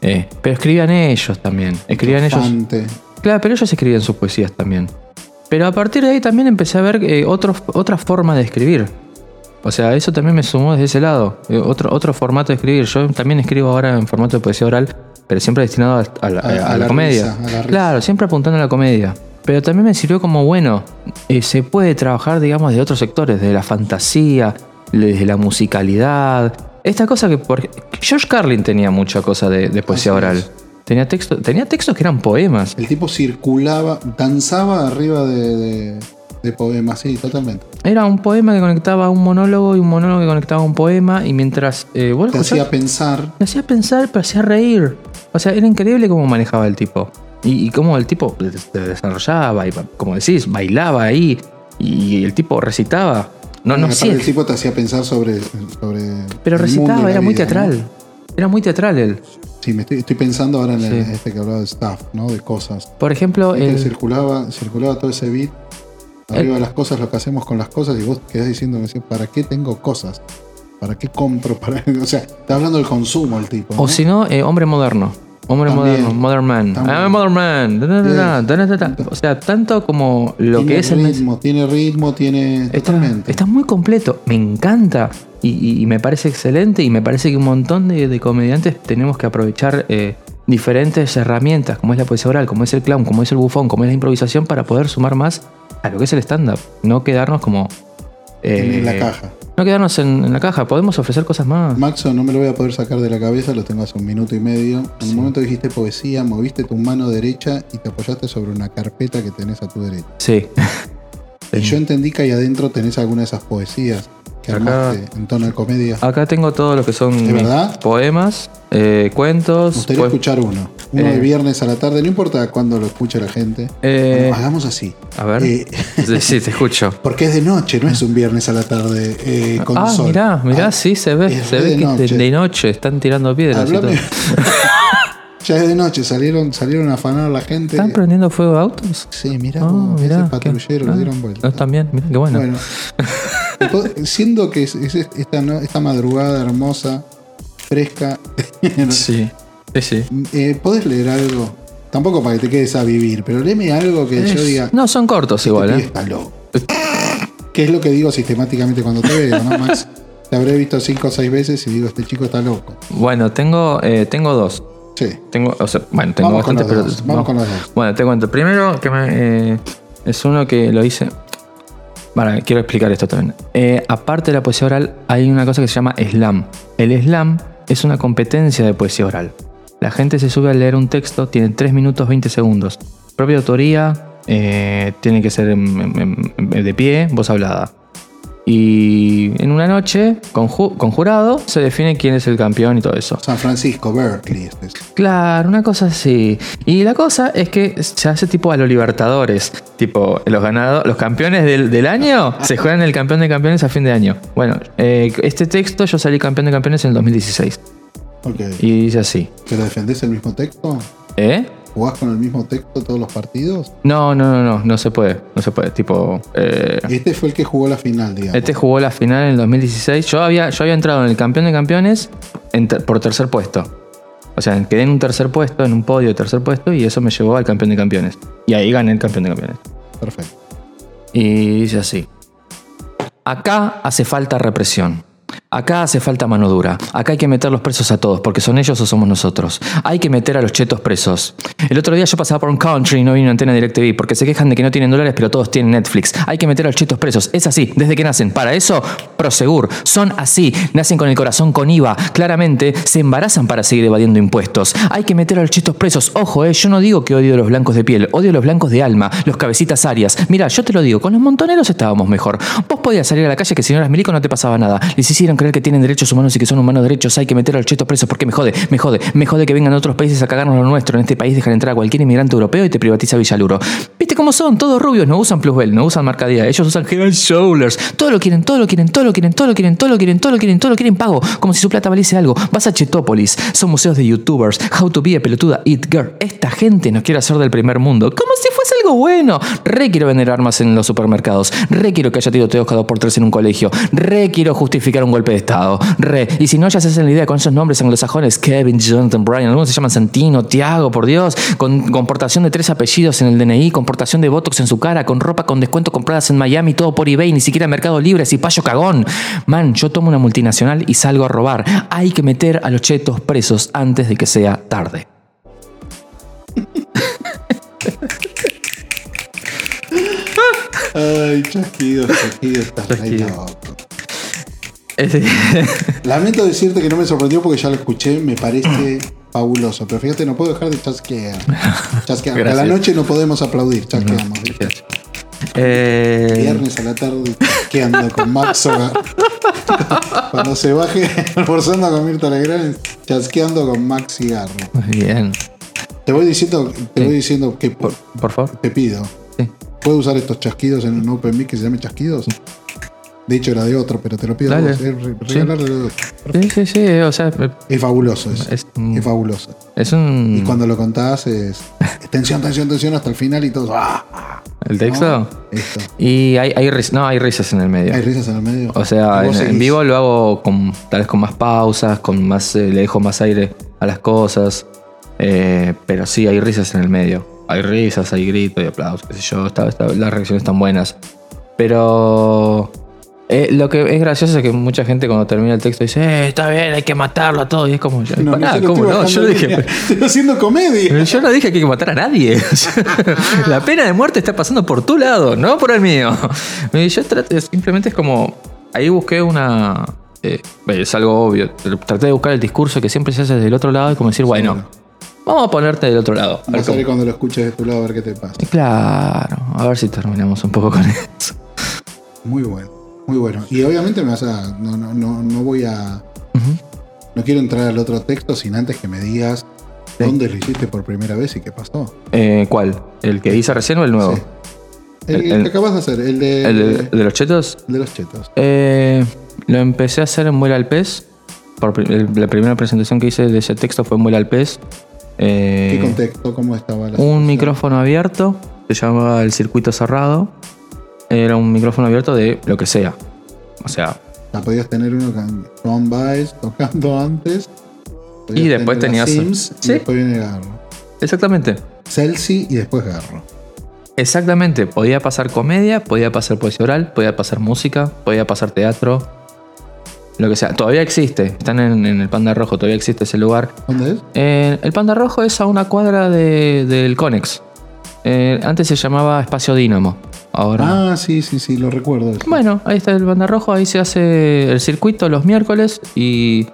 Speaker 2: eh, pero escribían ellos también. Escribían ellos. Claro, pero ellos escribían sus poesías también. Pero a partir de ahí también empecé a ver otros- otra forma de escribir. O sea, eso también me sumó desde ese lado. eh, otro, otro formato de escribir. Yo también escribo ahora en formato de poesía oral, pero siempre destinado a, a la,
Speaker 1: A-
Speaker 2: a
Speaker 1: a
Speaker 2: la
Speaker 1: la
Speaker 2: comedia.
Speaker 1: risa, la.
Speaker 2: Claro, siempre apuntando a la comedia. Pero también me sirvió como, bueno, eh, se puede trabajar, digamos, de otros sectores, de la fantasía, desde la musicalidad. Esta cosa que... Por... George Carlin tenía mucha cosa de, de poesía
Speaker 1: Así
Speaker 2: oral.
Speaker 1: es.
Speaker 2: Tenía, texto, tenía textos que eran poemas.
Speaker 1: El tipo circulaba, danzaba arriba de, de, de poemas, sí, totalmente.
Speaker 2: Era un poema que conectaba a un monólogo y un monólogo que conectaba a un poema y mientras eh, vos
Speaker 1: Te
Speaker 2: escuchás,
Speaker 1: hacía pensar.
Speaker 2: te hacía pensar, pero hacía reír. O sea, era increíble cómo manejaba el tipo. Y, y cómo el tipo se desarrollaba y, como decís, bailaba ahí y el tipo recitaba. No, no sé,
Speaker 1: El tipo te hacía pensar sobre. sobre
Speaker 2: pero recitaba, era muy
Speaker 1: vida,
Speaker 2: teatral.
Speaker 1: ¿no?
Speaker 2: Era muy teatral él.
Speaker 1: Sí, me estoy, estoy pensando ahora en el- este que hablaba de staff, ¿no? De cosas.
Speaker 2: Por ejemplo,
Speaker 1: Es que
Speaker 2: el-
Speaker 1: circulaba, circulaba todo ese beat arriba de las cosas, lo que hacemos con las cosas, y vos quedás diciendo, ¿para qué tengo cosas? ¿Para qué compro? ¿Para... O sea, está hablando del consumo el tipo. ¿no?
Speaker 2: o si no, eh, hombre moderno. Hombre
Speaker 1: También.
Speaker 2: moderno, modern man. I'm a modern man. Da, da, da. O sea, tanto como lo
Speaker 1: tiene
Speaker 2: que es el
Speaker 1: ritmo, tiene ritmo, tiene.
Speaker 2: Está, está muy completo, me encanta y, y- y me parece excelente y me parece que un montón de, de comediantes tenemos que aprovechar eh, diferentes herramientas como es la poesía oral, como es el clown, como es el bufón, como es la improvisación para poder sumar más a lo que es el stand-up, no quedarnos como... eh,
Speaker 1: en la caja.
Speaker 2: No quedarnos en, en la caja, podemos ofrecer cosas más.
Speaker 1: Maxo, no me lo voy a poder sacar de la cabeza, lo tengo hace un minuto y medio. En un momento dijiste poesía, moviste tu mano derecha y te apoyaste sobre una carpeta que tenés a tu derecha.
Speaker 2: Sí.
Speaker 1: Y yo entendí que ahí adentro tenés alguna de esas poesías que
Speaker 2: Acá-
Speaker 1: en tono de comedia.
Speaker 2: Acá tengo todo lo que son poemas, eh, cuentos.
Speaker 1: Me gustaría
Speaker 2: poe-
Speaker 1: escuchar uno. Uno
Speaker 2: Eh.
Speaker 1: de viernes a la tarde, no importa cuándo lo escuche la gente.
Speaker 2: Eh,
Speaker 1: Bueno, hagamos así.
Speaker 2: a ver.
Speaker 1: Eh,
Speaker 2: Sí, te escucho.
Speaker 1: porque es de noche, no es un viernes a la tarde eh, con
Speaker 2: ah,
Speaker 1: sol.
Speaker 2: mirá, mirá,
Speaker 1: Ah,
Speaker 2: sí, se ve, se ve
Speaker 1: de
Speaker 2: que de,
Speaker 1: noche.
Speaker 2: de noche, están tirando piedras
Speaker 1: ya es de noche, salieron, salieron a afanar la gente.
Speaker 2: ¿Están prendiendo fuego de autos?
Speaker 1: Sí, mirá, cómo
Speaker 2: mirá,
Speaker 1: ese patrullero lo
Speaker 2: ah,
Speaker 1: dieron vuelta.
Speaker 2: ah, también, mirá, qué bueno.
Speaker 1: Bueno, siendo que es, es esta, ¿no? esta madrugada hermosa, fresca,
Speaker 2: Sí, sí,
Speaker 1: eh, ¿podés leer algo? Tampoco para que te quedes a vivir, pero léeme algo que yo diga,
Speaker 2: No, son cortos
Speaker 1: este
Speaker 2: igual, ¿eh?
Speaker 1: está loco. Que es lo que digo sistemáticamente cuando te veo, ¿no, Max? Te habré visto cinco o seis veces y digo, este chico está loco.
Speaker 2: Bueno, tengo, eh, tengo dos.
Speaker 1: Sí.
Speaker 2: Tengo, o sea, bueno, tengo
Speaker 1: Vamos con
Speaker 2: bastante, pero.
Speaker 1: vamos con los dos.
Speaker 2: Bueno, te cuento. Primero, que me, eh, es uno que lo hice. Vale, quiero explicar esto también. Eh, aparte de la poesía oral, hay una cosa que se llama slam. El slam es una competencia de poesía oral. La gente se sube a leer un texto, tiene 3 minutos 20 segundos. Propia autoría, eh, tiene que ser de pie, voz hablada. Y en una noche, con, ju- con jurado, se define quién es el campeón y todo eso.
Speaker 1: San Francisco, Berkeley. este es.
Speaker 2: Claro, una cosa así. Y la cosa es que se hace tipo a los Libertadores. Tipo, los ganados, los campeones del, del año se juegan el campeón de campeones a fin de año. Bueno, eh, este texto yo salí campeón de campeones en el 2016.
Speaker 1: Ok.
Speaker 2: Y dice así.
Speaker 1: ¿Pero defendés el mismo texto?
Speaker 2: ¿Eh?
Speaker 1: ¿Jugás con el mismo texto todos los partidos?
Speaker 2: No, no, no, no, no se puede. No se puede. Tipo, eh,
Speaker 1: Este fue el que jugó la final, digamos.
Speaker 2: este jugó la final en el 2016. Yo había, yo había entrado en el campeón de campeones en por tercer puesto. O sea, quedé en un tercer puesto, en un podio de tercer puesto, y eso me llevó al campeón de campeones. Y ahí gané el campeón de campeones.
Speaker 1: Perfecto.
Speaker 2: Y dice así. Acá hace falta represión. Acá hace falta mano dura. Acá hay que meter los presos a todos, porque son ellos o somos nosotros. Hay que meter a los chetos presos. El otro día yo pasaba por un country y no vino una antena DirecTV, porque se quejan de que no tienen dólares, pero todos tienen Netflix. Hay que meter a los chetos presos. Es así, desde que nacen. Para eso, Prosegur. Son así. Nacen con el corazón con IVA. Claramente, se embarazan para seguir evadiendo impuestos. Hay que meter a los chetos presos. Ojo, eh, yo no digo que odio a los blancos de piel, odio a los blancos de alma, los cabecitas arias. Mira, yo te lo digo, con los montoneros estábamos mejor. Vos podías salir a la calle que si no eras milico no te pasaba nada. Hicieron creer que tienen derechos humanos y que son humanos derechos, hay que meter a los chetos presos porque me jode, me jode, me jode que vengan otros países a cagarnos lo nuestro. En este país dejan entrar a cualquier inmigrante europeo y te privatiza Villaluro. ¿Viste cómo son? Todos rubios, no usan Plusbel, no usan Marcadía, ellos usan General Shoulders. Todo lo quieren, todo lo quieren, todo lo quieren, todo lo quieren, todo lo quieren, todo lo quieren, todo lo quieren pago, como si su plata valiese algo. Vas a Chetópolis, son museos de youtubers, How to be a pelotuda, Eat Girl. Esta gente nos quiere hacer del primer mundo, como si fuese algo bueno. Re quiero vender armas en los supermercados, re quiero que haya tiroteos cada dos por tres en un colegio, re quiero justificar un golpe de Estado, re. Y si no, ya se hacen la idea con esos nombres anglosajones, Kevin, Jonathan, Brian, algunos se llaman Santino, Tiago, por Dios, con comportación de tres apellidos en el DNI, comportación de Botox en su cara, con ropa con descuento compradas en Miami, todo por eBay, ni siquiera Mercado Libre, si payo cagón. Man, yo tomo una multinacional y salgo a robar. Hay que meter a los chetos presos antes de que sea tarde.
Speaker 1: Ay, chasquido, chasquido, estás Lamento decirte que no me sorprendió porque ya lo escuché, me parece fabuloso. Pero fíjate, no puedo dejar de chasquear. Chasquear. A la noche no podemos aplaudir, chasqueamos. ¿viste?
Speaker 2: Eh,
Speaker 1: Viernes a la tarde chasqueando con Max Hogar. Cuando se baje almorzando con Mirta Legrand, chasqueando con Max Cigarro.
Speaker 2: bien.
Speaker 1: Te voy diciendo, te
Speaker 2: Sí.
Speaker 1: voy diciendo que
Speaker 2: Por, por favor.
Speaker 1: te pido.
Speaker 2: Sí.
Speaker 1: ¿Puedo usar estos chasquidos en un Open Mic que se llame chasquidos? De hecho era de otro, pero te lo pido
Speaker 2: Dale.
Speaker 1: vos, eh, re-
Speaker 2: Sí. Sí, sí. O sea,
Speaker 1: Es fabuloso eso.
Speaker 2: es,
Speaker 1: Es fabuloso.
Speaker 2: es un.
Speaker 1: Y cuando lo contás es tensión, tensión, tensión hasta el final y todo. ¡Ah!
Speaker 2: ¿El texto?
Speaker 1: Esto.
Speaker 2: Y hay, hay ris- no, hay risas en el medio.
Speaker 1: Hay risas en el medio.
Speaker 2: O sea, en, vivo lo hago con, tal vez con más pausas, con más, eh, le dejo más aire a las cosas. Eh, pero sí, hay risas en el medio. Hay risas, hay gritos y aplausos, qué sé yo. está- está- las reacciones están buenas. Pero eh, lo que es gracioso es que mucha gente cuando termina el texto dice, eh, está bien, hay que matarlo a todos. Y es como, yo,
Speaker 1: No, no,
Speaker 2: pará, ¿cómo no? Yo dije.
Speaker 1: Estoy haciendo comedia.
Speaker 2: yo no dije que hay que matar a nadie. La pena de muerte está pasando por tu lado, no por el mío. Y Yo traté, simplemente es como. Ahí busqué una. eh, es algo obvio. Traté de buscar el discurso que siempre se hace desde el otro lado y como decir, bueno, vamos a ponerte del otro lado. A ver cómo-
Speaker 1: cuando lo escuches de tu lado a ver qué te pasa.
Speaker 2: Claro, a ver si terminamos un poco con eso.
Speaker 1: Muy bueno, muy bueno. Y obviamente me vas a. No, no, no, no voy a. No quiero entrar al otro texto sin antes que me digas
Speaker 2: Sí.
Speaker 1: dónde lo hiciste por primera vez y qué pasó.
Speaker 2: Eh, ¿Cuál? ¿El que hice recién o el nuevo?
Speaker 1: Sí. El,
Speaker 2: El-
Speaker 1: el
Speaker 2: el-
Speaker 1: que acabas de hacer, el de,
Speaker 2: ¿El de, el de los chetos?
Speaker 1: el de los chetos.
Speaker 2: Eh, lo empecé a hacer en Muela al Pez. Por la primera presentación que hice de ese texto fue en Muela al Pez. Eh,
Speaker 1: ¿Qué contexto? ¿Cómo estaba la
Speaker 2: un
Speaker 1: situación?
Speaker 2: micrófono abierto, se llamaba el circuito cerrado. Era un micrófono abierto de lo que sea. O sea,
Speaker 1: Ya podías tener uno con John Baez tocando antes.
Speaker 2: Y después tenías-
Speaker 1: Sims
Speaker 2: sí.
Speaker 1: y después viene Garro.
Speaker 2: exactamente.
Speaker 1: Celsi y después Garro.
Speaker 2: Exactamente. Podía pasar comedia, podía pasar poesía oral, podía pasar música, podía pasar teatro. Lo que sea. Todavía existe. Están en, en el Panda Rojo, todavía existe ese lugar.
Speaker 1: ¿Dónde es?
Speaker 2: Eh, el Panda Rojo es a una cuadra de- del Conex. Eh, antes se llamaba Espacio Dínamo. Ahora.
Speaker 1: Ah, sí, sí, sí, lo recuerdo. eso.
Speaker 2: Bueno, ahí está el Panda Rojo. Ahí se hace el circuito los miércoles y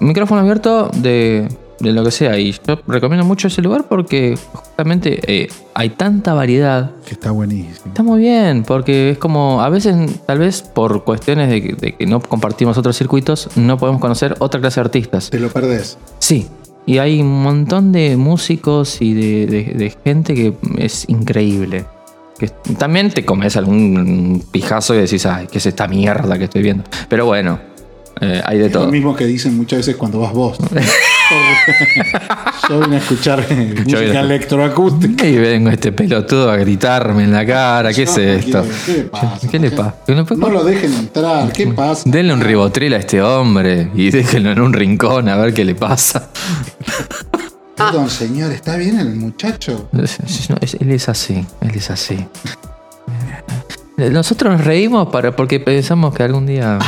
Speaker 2: micrófono abierto de, de lo que sea. Y yo recomiendo mucho ese lugar porque justamente eh, hay tanta variedad.
Speaker 1: Que está buenísimo.
Speaker 2: Está muy bien, porque es como, a veces, tal vez por cuestiones de que, de que no compartimos otros circuitos, no podemos conocer otra clase de artistas.
Speaker 1: Te lo perdés.
Speaker 2: Sí, y hay un montón de músicos y de, de- de gente que es increíble. Que también te comes algún pijazo y decís, ay, ¿qué es esta mierda que estoy viendo? Pero bueno, eh, hay de
Speaker 1: Lo
Speaker 2: todo.
Speaker 1: mismo que dicen muchas veces cuando vas vos. Yo vine a escuchar música electroacústica.
Speaker 2: Y vengo este pelotudo a gritarme en la cara. ¿Qué es esto?
Speaker 1: ¿Qué le pasa?
Speaker 2: ¿Qué le pasa? ¿Qué le pasa?
Speaker 1: No lo dejen entrar. ¿Qué pasa?
Speaker 2: Denle un ribotril a este hombre y déjenlo en un rincón a ver qué le pasa.
Speaker 1: Perdón, señor, ¿está bien el muchacho?
Speaker 2: No, él es así, él es así. Nosotros nos reímos para, porque pensamos que algún día.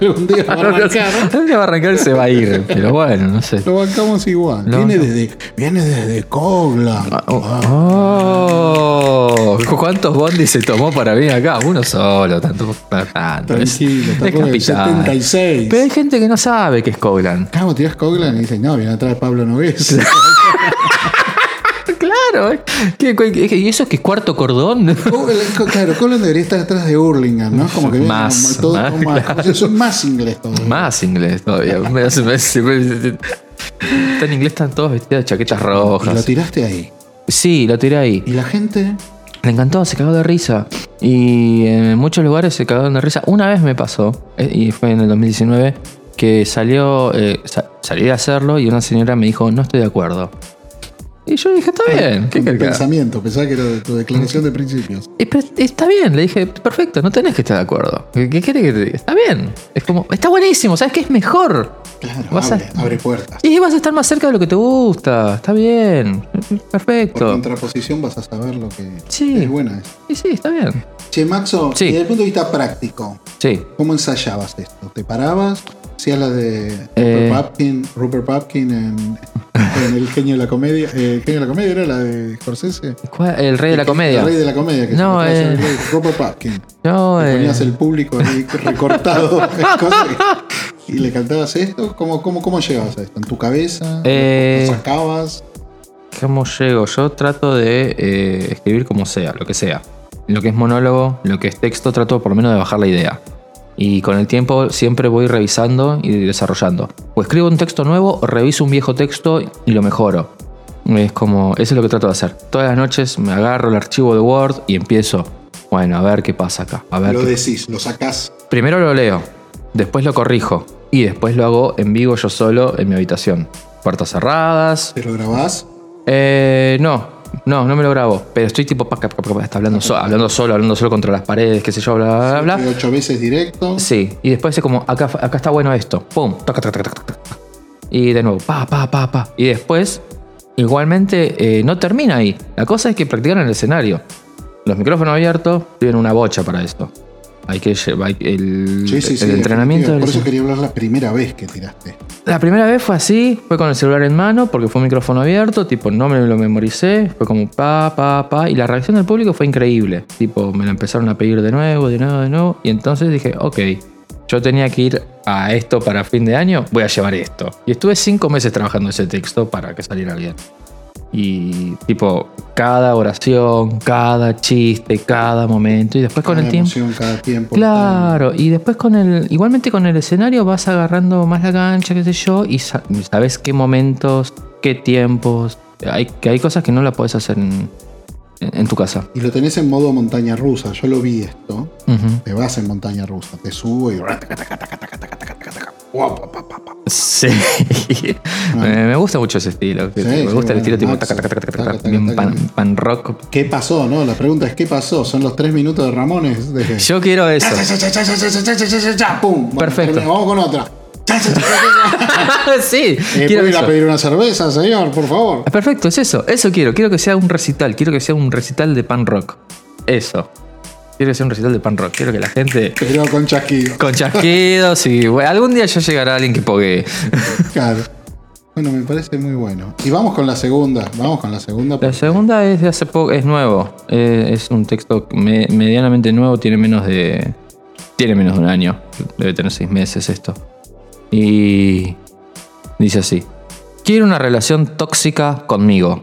Speaker 1: Algún día va a arrancar.
Speaker 2: algún día va a arrancar y se va a ir. Pero bueno, no sé.
Speaker 1: Lo bancamos igual. Viene, desde, viene desde Coglan.
Speaker 2: Oh, ¿Cuántos bondis se tomó para venir acá? Uno solo, tanto. tanto. Es-
Speaker 1: Tranquilo,
Speaker 2: es
Speaker 1: tampoco
Speaker 2: capital.
Speaker 1: 76.
Speaker 2: Pero hay gente que no sabe que es Coglan.
Speaker 1: Claro, tirás Coglan y dices, no, viene atrás de Pablo Nogués.
Speaker 2: Claro, ¿eh? ¿Qué- qué- qué- ¿y eso es que es cuarto cordón?
Speaker 1: Coglan- claro, Coglan debería estar atrás de Hurlingham, ¿no? Como que
Speaker 2: Más,
Speaker 1: como todo
Speaker 2: más,
Speaker 1: como- como si son más inglés todo.
Speaker 2: Más inglés todavía. Está en inglés, están todos vestidos de chaquetas
Speaker 1: Y lo
Speaker 2: rojas.
Speaker 1: tiraste ahí.
Speaker 2: Sí, lo tiré ahí.
Speaker 1: Y la gente,
Speaker 2: Le encantó, se cagó de risa. Y en muchos lugares se cagaron de risa. Una vez me pasó, eh, y fue en el 2019, que salió, eh, sa- salí a hacerlo y una señora me dijo, no estoy de acuerdo. Y yo dije, está bien, ¿qué haga?
Speaker 1: pensamiento, pensaba que era de tu declaración de principios.
Speaker 2: Y, pero Está bien, le dije, perfecto, no tenés que estar de acuerdo. ¿Qué qué querés que te diga? Está bien. Es como, está buenísimo, ¿sabes qué es mejor?
Speaker 1: Claro,
Speaker 2: Vas a-
Speaker 1: abre, abre puertas.
Speaker 2: Y vas a estar más cerca de lo que te gusta. Está bien.
Speaker 1: Por
Speaker 2: Perfecto.
Speaker 1: contraposición vas a saber lo que
Speaker 2: Sí.
Speaker 1: es buena. es.
Speaker 2: Sí, sí, está bien.
Speaker 1: Che, Maxo,
Speaker 2: Sí.
Speaker 1: desde el punto de vista práctico,
Speaker 2: Sí.
Speaker 1: ¿cómo ensayabas esto? ¿Te parabas? ¿Hacías la de
Speaker 2: Eh.
Speaker 1: Rupert Pupkin, Rupert Pupkin en, en El genio de la comedia? Eh, ¿El genio de la comedia era la de Scorsese?
Speaker 2: ¿Cuál? El rey de la comedia.
Speaker 1: El rey de la comedia. Que
Speaker 2: No,
Speaker 1: se
Speaker 2: eh.
Speaker 1: el rey, Rupert Pupkin.
Speaker 2: No, eh,
Speaker 1: ponías el público ahí recortado y le cantabas esto. ¿Cómo, cómo, cómo llegabas a esto? ¿En tu cabeza?
Speaker 2: Eh.
Speaker 1: ¿Lo sacabas?
Speaker 2: ¿Cómo llego? Yo trato de eh, escribir como sea, lo que sea. Lo que es monólogo, lo que es texto, trato por lo menos de bajar la idea. Y con el tiempo siempre voy revisando y desarrollando. O escribo un texto nuevo o reviso un viejo texto y lo mejoro. Es como, eso es lo que trato de hacer. Todas las noches me agarro el archivo de Word y empiezo, bueno, a ver qué pasa acá. A ver
Speaker 1: Lo
Speaker 2: qué-
Speaker 1: decís, lo sacás.
Speaker 2: Primero lo leo, después lo corrijo y después lo hago en vivo yo solo en mi habitación. Puertas cerradas,
Speaker 1: ¿Te lo grabás?
Speaker 2: eh, no, no, no me lo grabo. Pero estoy tipo, pa, pa, pa, pa, está hablando, so- hablando solo, hablando solo contra las paredes, qué sé yo, bla, bla, bla.
Speaker 1: Ocho veces directo.
Speaker 2: Sí, y después es como, acá, acá está bueno esto. Pum, taca, taca, taca, taca. Y de nuevo, pa, pa, pa, pa. Y después, igualmente, eh, no termina ahí. La cosa es que practican en el escenario. Los micrófonos abiertos tienen una bocha para esto. Hay que llevar el,
Speaker 1: Sí, sí, sí,
Speaker 2: el entrenamiento.
Speaker 1: Por eso quería hablar la primera vez que tiraste.
Speaker 2: La primera vez fue así, fue con el celular en mano, porque fue un micrófono abierto, tipo, no me lo memoricé, fue como pa, pa, pa, y la reacción del público fue increíble. Tipo, me lo empezaron a pedir de nuevo, de nuevo, de nuevo, y entonces dije, ok, yo tenía que ir a esto para fin de año, voy a llevar esto. Y estuve cinco meses trabajando ese texto para que saliera bien. Y tipo, cada oración, cada chiste, cada momento, y después con el tiempo...
Speaker 1: cada tiempo.
Speaker 2: Claro, y después con el. Igualmente con el escenario vas agarrando más la cancha, qué sé yo, y sa- sabes qué momentos, qué tiempos. Hay, que hay cosas que no la podés hacer en, en- tu casa.
Speaker 1: Y lo tenés en modo montaña rusa. Yo lo vi esto. Te vas en montaña rusa. Te subo y.
Speaker 2: Sí. Me gusta mucho ese estilo. Me gusta el estilo tipo pan, rock.
Speaker 1: ¿Qué pasó, no? La pregunta es ¿qué pasó? Son los tres minutos de Ramones.
Speaker 2: Yo quiero eso. Perfecto.
Speaker 1: Vamos con otra.
Speaker 2: sí,
Speaker 1: eh,
Speaker 2: quiero
Speaker 1: ir a pedir una cerveza, señor, por favor.
Speaker 2: Perfecto, es eso. Eso quiero. Quiero que sea un recital. Quiero que sea un recital de pan rock. Eso. Quiero que sea un recital de pan rock. Quiero que la gente.
Speaker 1: Pero con chasquido.
Speaker 2: Con chasquidos y bueno, algún día ya llegará alguien que pogue.
Speaker 1: Claro. Bueno, me parece muy bueno. Y vamos con la segunda. Vamos con la segunda.
Speaker 2: La segunda es de hace poco, es nuevo. Eh, es un texto me- medianamente nuevo, tiene menos de. Tiene menos de un año. Debe tener seis meses esto. Y. Dice así. Quiero una relación tóxica conmigo.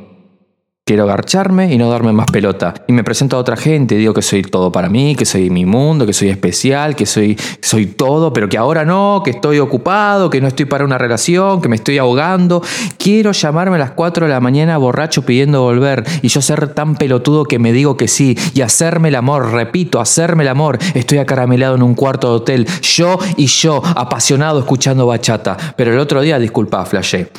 Speaker 2: Quiero garcharme y no darme más pelota. Y me presento a otra gente, digo que soy todo para mí, que soy mi mundo, que soy especial, que soy, soy todo, pero que ahora no, que estoy ocupado, que no estoy para una relación, que me estoy ahogando. Quiero llamarme a las 4 de la mañana borracho pidiendo volver y yo ser tan pelotudo que me digo que sí y hacerme el amor, repito, hacerme el amor. Estoy acaramelado en un cuarto de hotel, yo y yo, apasionado escuchando bachata. Pero el otro día, disculpa, flashé.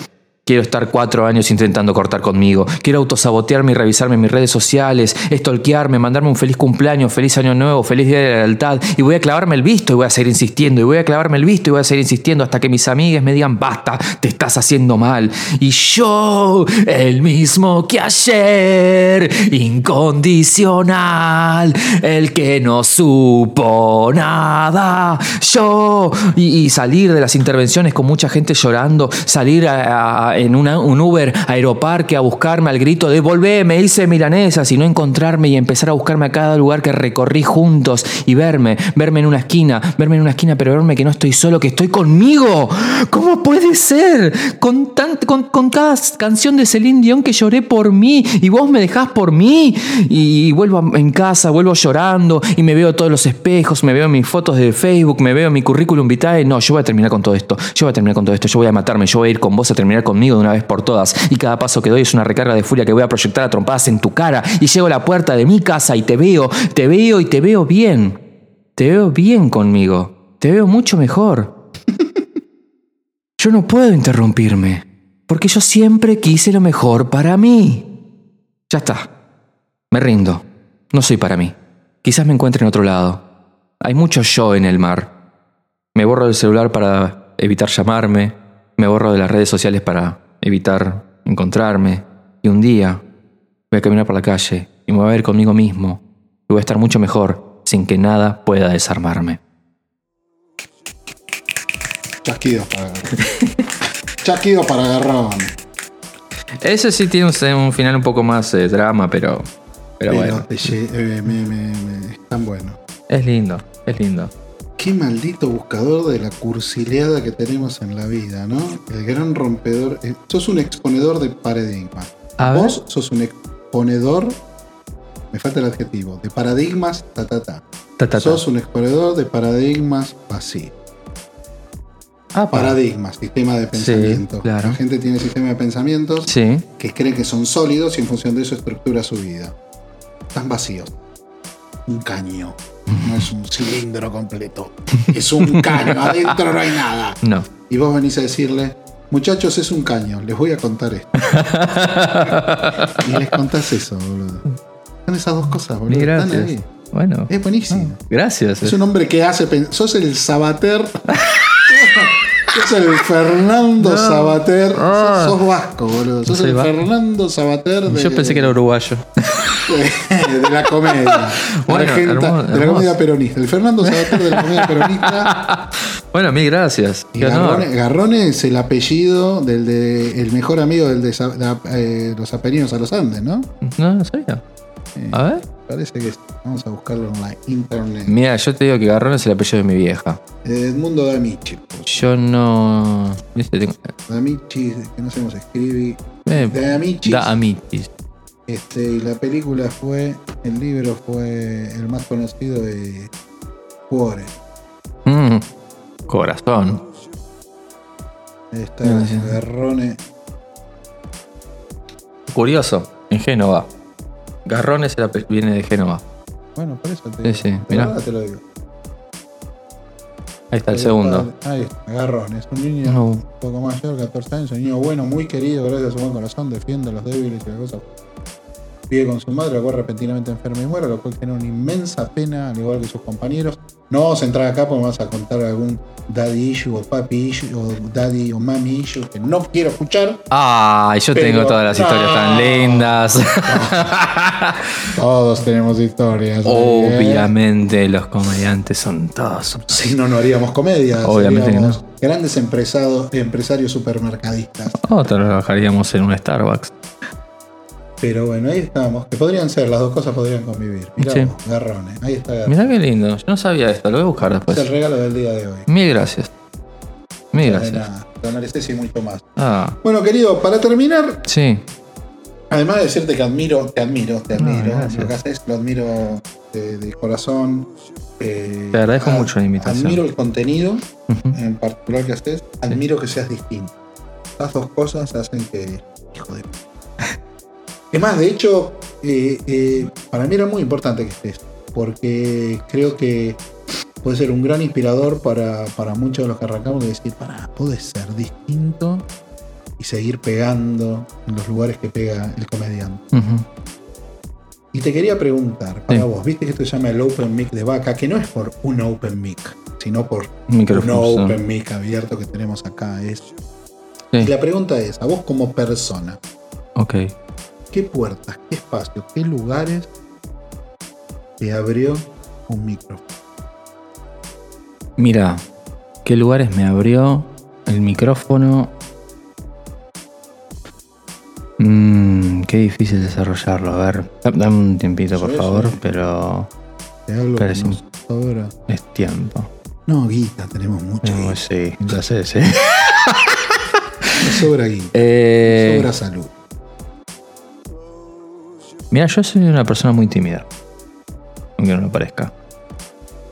Speaker 2: Quiero estar cuatro años intentando cortar conmigo. Quiero autosabotearme y revisarme mis redes sociales, estolquearme, mandarme un feliz cumpleaños, feliz año nuevo, feliz día de la lealtad. Y voy a clavarme el visto y voy a seguir insistiendo. Y voy a clavarme el visto y voy a seguir insistiendo hasta que mis amigas me digan, basta, te estás haciendo mal. Y yo, el mismo que ayer, incondicional, el que no supo nada. Yo, y, salir de las intervenciones con mucha gente llorando, salir a- en un Uber Aeroparque a buscarme al grito de volvé, hice milanesas y no encontrarme y empezar a buscarme a cada lugar que recorrí juntos y verme, verme en una esquina, verme en una esquina, pero verme que no estoy solo, que estoy conmigo. ¿Cómo puede ser? Con, tan- con, con cada canción de Celine Dion que lloré por mí y vos me dejás por mí y, vuelvo a- en casa, vuelvo llorando y me veo todos los espejos, me veo mis fotos de Facebook, me veo mi currículum vitae. No, yo voy a terminar con todo esto, yo voy a terminar con todo esto, yo voy a matarme, yo voy a ir con vos a terminar conmigo de una vez por todas y cada paso que doy es una recarga de furia que voy a proyectar a trompadas en tu cara y llego a la puerta de mi casa y te veo, te veo y te veo bien. Te veo bien conmigo, te veo mucho mejor. Yo no puedo interrumpirme, porque yo siempre quise lo mejor para mí. Ya está. Me rindo. No soy para mí. Quizás me encuentre en otro lado. Hay mucho yo en el mar. Me borro del celular para evitar llamarme. Me borro de las redes sociales para evitar encontrarme. Y un día voy a caminar por la calle y me voy a ver conmigo mismo. Y voy a estar mucho mejor sin que nada pueda desarmarme.
Speaker 1: Chasquidos para Chasquidos para Garrón.
Speaker 2: Ese sí tiene un, un final un poco más eh, drama, pero, pero,
Speaker 1: Pero
Speaker 2: bueno.
Speaker 1: eh, me- me- me- es tan bueno.
Speaker 2: Es lindo, es lindo.
Speaker 1: Qué maldito buscador de la cursileada que tenemos en la vida, ¿no? El gran rompedor. eh, sos un exponedor de paradigmas.
Speaker 2: Ver.
Speaker 1: Vos sos un exponedor. Me falta el adjetivo. De paradigmas, ta, ta, ta.
Speaker 2: Ta, ta, ta.
Speaker 1: Sos un exponedor de paradigmas vacíos.
Speaker 2: Ah, pa.
Speaker 1: Paradigmas, sistema de pensamiento.
Speaker 2: claro.
Speaker 1: La gente tiene sistema de pensamientos
Speaker 2: Sí.
Speaker 1: que creen que son sólidos y en función de eso estructura su vida. Están vacíos. Un caño. No es un cilindro completo. Es un caño. Adentro no hay nada.
Speaker 2: No.
Speaker 1: Y vos venís a decirle, muchachos, es un caño. Les voy a contar esto. y les contás eso, boludo. Son esas dos cosas, boludo. Están
Speaker 2: gracias.
Speaker 1: ahí.
Speaker 2: Bueno.
Speaker 1: Es buenísimo.
Speaker 2: Gracias.
Speaker 1: Es un hombre que hace. Sos el Sabater. sos el Fernando
Speaker 2: No.
Speaker 1: Sabater. Sos,
Speaker 2: Ah.
Speaker 1: sos vasco, boludo. Sos el. Fernando Sabater de,
Speaker 2: Yo pensé que era uruguayo.
Speaker 1: De la comedia.
Speaker 2: Bueno,
Speaker 1: Argenta-
Speaker 2: hermoso,
Speaker 1: de la comedia peronista. El Fernando Sabater de la comedia peronista.
Speaker 2: Bueno, mil gracias.
Speaker 1: Garrone, Garrone es el apellido del de, el mejor amigo del de, eh, los Apeninos a los Andes, ¿no?
Speaker 2: No, no sabía.
Speaker 1: Eh,
Speaker 2: A ver.
Speaker 1: Parece que. Vamos a buscarlo en la internet.
Speaker 2: Mira, yo te digo que Garrón es el apellido de mi vieja.
Speaker 1: Edmundo D'Amici.
Speaker 2: Yo no.
Speaker 1: D'Amici, que no sé cómo se escribe.
Speaker 2: Eh,
Speaker 1: D'Amici.
Speaker 2: da amitis.
Speaker 1: Este, y la película fue, el libro fue el más conocido de Cuore.
Speaker 2: Mm, corazón.
Speaker 1: Ahí está
Speaker 2: sí.
Speaker 1: Garrone.
Speaker 2: Curioso. En Génova. Garrón el ape- viene de Génova.
Speaker 1: Bueno, por eso te
Speaker 2: Sí, sí, mirá.
Speaker 1: te lo digo.
Speaker 2: Ahí está el segundo.
Speaker 1: Ahí está, Garrone. Es un niño
Speaker 2: No.
Speaker 1: un poco mayor, 14 años, un niño bueno, muy querido, gracias a su buen corazón, defiende a los débiles y la cosa. Vive con su madre, la cual repentinamente enferma y muere, lo cual genera una inmensa pena, al igual que sus compañeros. No vamos a entrar acá porque vamos a contar algún daddy issue o papi issue o daddy o mami issue que no quiero escuchar.
Speaker 2: Ay, yo
Speaker 1: Pero-
Speaker 2: tengo todas las historias tan
Speaker 1: No.
Speaker 2: lindas.
Speaker 1: Todos tenemos historias. ¿eh?
Speaker 2: Obviamente los comediantes son todos.
Speaker 1: Si no, no haríamos comedia.
Speaker 2: Obviamente que
Speaker 1: seríamos Grandes empresados, empresarios supermercadistas.
Speaker 2: O trabajaríamos en un Starbucks.
Speaker 1: Pero bueno, ahí estamos. Que podrían ser, las dos cosas podrían convivir. Mirá
Speaker 2: Sí.
Speaker 1: vos, garrones. Ahí está Garrone.
Speaker 2: Mirá qué lindo. Yo no sabía esto. Lo voy a buscar
Speaker 1: Es el
Speaker 2: después.
Speaker 1: regalo del día de hoy.
Speaker 2: Mil gracias. Mil
Speaker 1: De
Speaker 2: gracias.
Speaker 1: nada. Don Areces y mucho más.
Speaker 2: Ah,
Speaker 1: Bueno, querido, para terminar,
Speaker 2: sí.
Speaker 1: Además de decirte que admiro, te admiro, te
Speaker 2: No,
Speaker 1: admiro. lo que haces lo admiro de, de corazón. Eh,
Speaker 2: Te agradezco
Speaker 1: ad-
Speaker 2: mucho la invitación.
Speaker 1: Admiro el contenido, en particular que haces. Admiro que seas distinto. Estas dos cosas hacen que. Hijo de. Es más, de hecho, eh, eh, para mí era muy importante que estés. Porque creo que puede ser un gran inspirador para, para muchos de los que arrancamos de decir, para, puedes ser distinto y seguir pegando en los lugares que pega el comediante. Y te quería preguntar, para
Speaker 2: Sí.
Speaker 1: vos, viste que esto se llama el Open Mic de Vaca, que no es por un Open Mic, sino por un. Open Mic abierto que tenemos acá. Es...
Speaker 2: Sí.
Speaker 1: Y la pregunta es, a vos como persona,
Speaker 2: Ok.
Speaker 1: ¿Qué puertas, qué espacios, qué lugares te abrió un micrófono?
Speaker 2: Mira, ¿qué lugares me abrió el micrófono? Mmm, qué difícil desarrollarlo. A ver, da- dame un tiempito, por
Speaker 1: Sí,
Speaker 2: favor,
Speaker 1: sí.
Speaker 2: pero
Speaker 1: Te hablo
Speaker 2: Pero es tiempo.
Speaker 1: No, guita, tenemos mucha
Speaker 2: No,
Speaker 1: guita.
Speaker 2: sí, ya sé, sí.
Speaker 1: Nos sobra guita,
Speaker 2: Eh,
Speaker 1: sobra salud.
Speaker 2: Mira, yo soy una persona muy tímida. Aunque no lo parezca.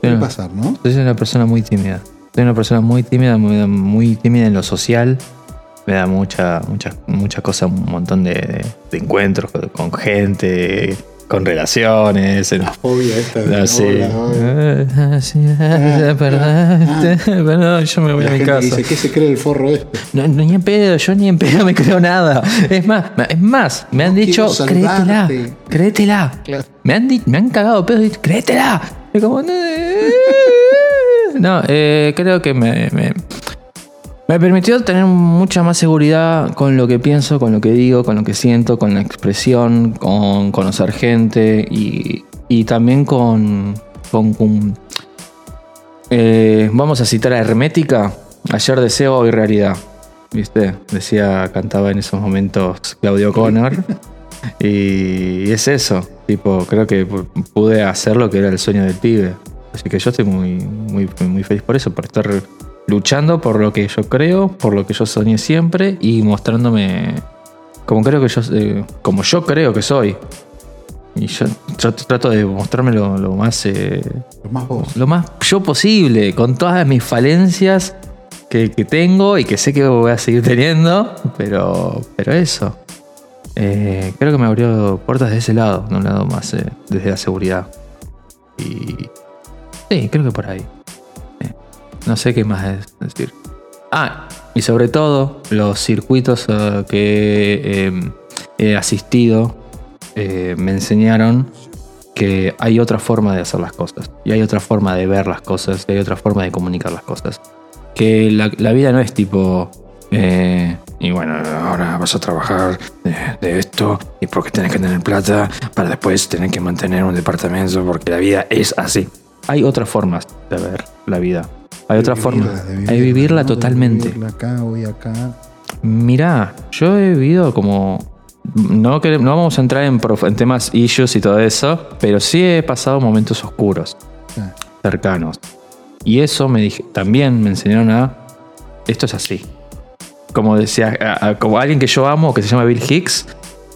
Speaker 1: Puede pasar, ¿no?
Speaker 2: Soy una persona muy tímida. Soy una persona muy tímida, muy, muy tímida en lo social. Me da mucha, mucha, mucha cosa, un montón de, de encuentros con, con gente, con relaciones. en-
Speaker 1: La fobia esta de
Speaker 2: Ah, sí. Ah, ah, perdón, perdón, yo me voy
Speaker 1: La
Speaker 2: a mi casa.
Speaker 1: dice, ¿qué se cree el forro este?
Speaker 2: No, no, ni en pedo, yo ni en pedo me creo nada. Es más, es más, me han
Speaker 1: No
Speaker 2: dicho, créetela,
Speaker 1: salvarte".
Speaker 2: créetela.
Speaker 1: Claro.
Speaker 2: Me han, di- me han cagado pedo y créetela. Y como, no, eh, no, eh, creo que me, me, me permitió tener mucha más seguridad con lo que pienso, con lo que digo, con lo que siento, con la expresión, con conocer gente y, y también con, con, con- eh, vamos a citar a Hermética, ayer deseo, hoy realidad. ¿Viste? Decía, cantaba en esos momentos Claudio Connor. y es eso. Tipo, creo que pu- pude hacer lo que era el sueño del pibe. Así que yo estoy muy, muy, muy feliz por eso, por estar luchando por lo que yo creo, por lo que yo soñé siempre y mostrándome como creo que yo, eh, como yo creo que soy. Y yo trato, trato de mostrarme lo, lo más eh,
Speaker 1: Lo más vos.
Speaker 2: lo más yo posible, con todas mis falencias que, que tengo y que sé que voy a seguir teniendo, pero, pero eso. Eh, creo que me abrió puertas de ese lado, de un lado más eh, desde la seguridad. Y. Sí, creo que por ahí. No sé qué más decir. Ah, y sobre todo, los circuitos eh, que eh, he asistido eh, me enseñaron que hay otra forma de hacer las cosas. Y hay otra forma de ver las cosas. Y hay otra forma de comunicar las cosas. Que la, vida no es tipo. eh, y bueno, ahora vas a trabajar de, de esto. Y porque tienes que tener plata. Para después tener que mantener un departamento. Porque la vida es así. Hay otras formas de ver la vida. Hay otra forma.
Speaker 1: Vivirla, de
Speaker 2: Hay vivirla totalmente.
Speaker 1: vivirla acá, hoy acá.
Speaker 2: Mirá, yo he vivido como. No, no vamos a entrar en, temas issues y todo eso, pero sí he pasado momentos oscuros,
Speaker 1: Ah,
Speaker 2: cercanos. Y eso me dije, también me enseñaron a. Esto es así. Como decía, a- a- como alguien que yo amo, que se llama Bill Hicks,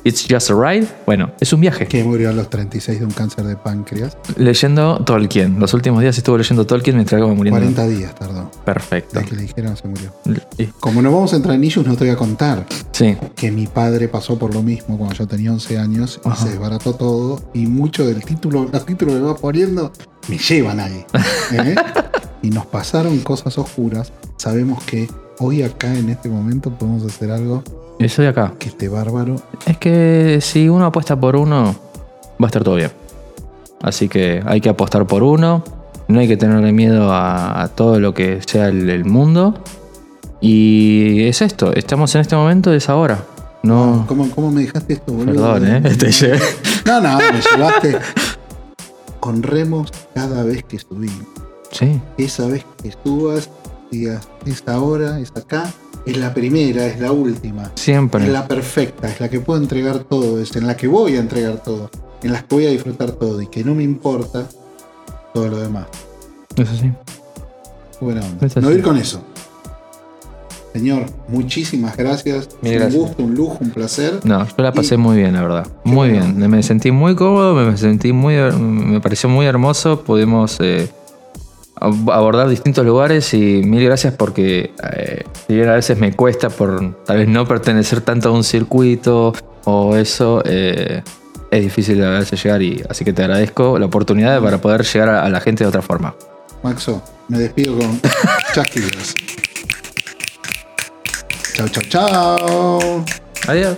Speaker 2: It's just a ride. Bueno, es un viaje.
Speaker 1: Que murió a los 36 de un cáncer de páncreas.
Speaker 2: Leyendo Tolkien. Los últimos días estuve leyendo Tolkien mientras iba muriendo.
Speaker 1: 40 días tardó.
Speaker 2: Perfecto.
Speaker 1: Que le dijeron se murió.
Speaker 2: Y-
Speaker 1: Como no vamos a entrar en issues, no te voy a contar
Speaker 2: Sí.
Speaker 1: que mi padre pasó por lo mismo cuando yo tenía 11 años y
Speaker 2: Ajá.
Speaker 1: se desbarató todo. Y mucho del título, los títulos que va poniendo, me llevan ahí. ¿eh? y nos pasaron cosas oscuras. Sabemos que hoy acá, en este momento, podemos hacer algo
Speaker 2: acá.
Speaker 1: que esté bárbaro.
Speaker 2: Es que si uno apuesta por uno, va a estar todo bien. Así que hay que apostar por uno. No hay que tenerle miedo a, a todo lo que sea el, el mundo. Y es esto. Estamos en este momento, es ahora. No.
Speaker 1: ¿Cómo, cómo me dejaste esto, boludo?
Speaker 2: Perdón, ¿eh?
Speaker 1: No, no, me llevaste. Honremos cada vez que subimos.
Speaker 2: Sí.
Speaker 1: Esa vez que subas, digas, es ahora, es acá, es la primera, es la última.
Speaker 2: Siempre.
Speaker 1: Es la perfecta, es la que puedo entregar todo, es en la que voy a entregar todo, en la que voy a disfrutar todo y que no me importa todo lo demás.
Speaker 2: Eso sí.
Speaker 1: Buena onda. A ir con eso. Señor, muchísimas gracias.
Speaker 2: Mil
Speaker 1: un
Speaker 2: gracias.
Speaker 1: gusto, un lujo, un placer.
Speaker 2: No, yo la pasé
Speaker 1: Y-
Speaker 2: muy bien, la verdad. Muy bien. Me sentí muy cómodo, me sentí muy. Me pareció muy hermoso. Pudimos eh, abordar distintos lugares y mil gracias porque eh, si bien a veces me cuesta por tal vez no pertenecer tanto a un circuito o eso, eh, es difícil a veces llegar y así que te agradezco la oportunidad para poder llegar a, a la gente de otra forma.
Speaker 1: Maxo, me despido con chasquidos. Chao, chao, chao.
Speaker 2: Adiós.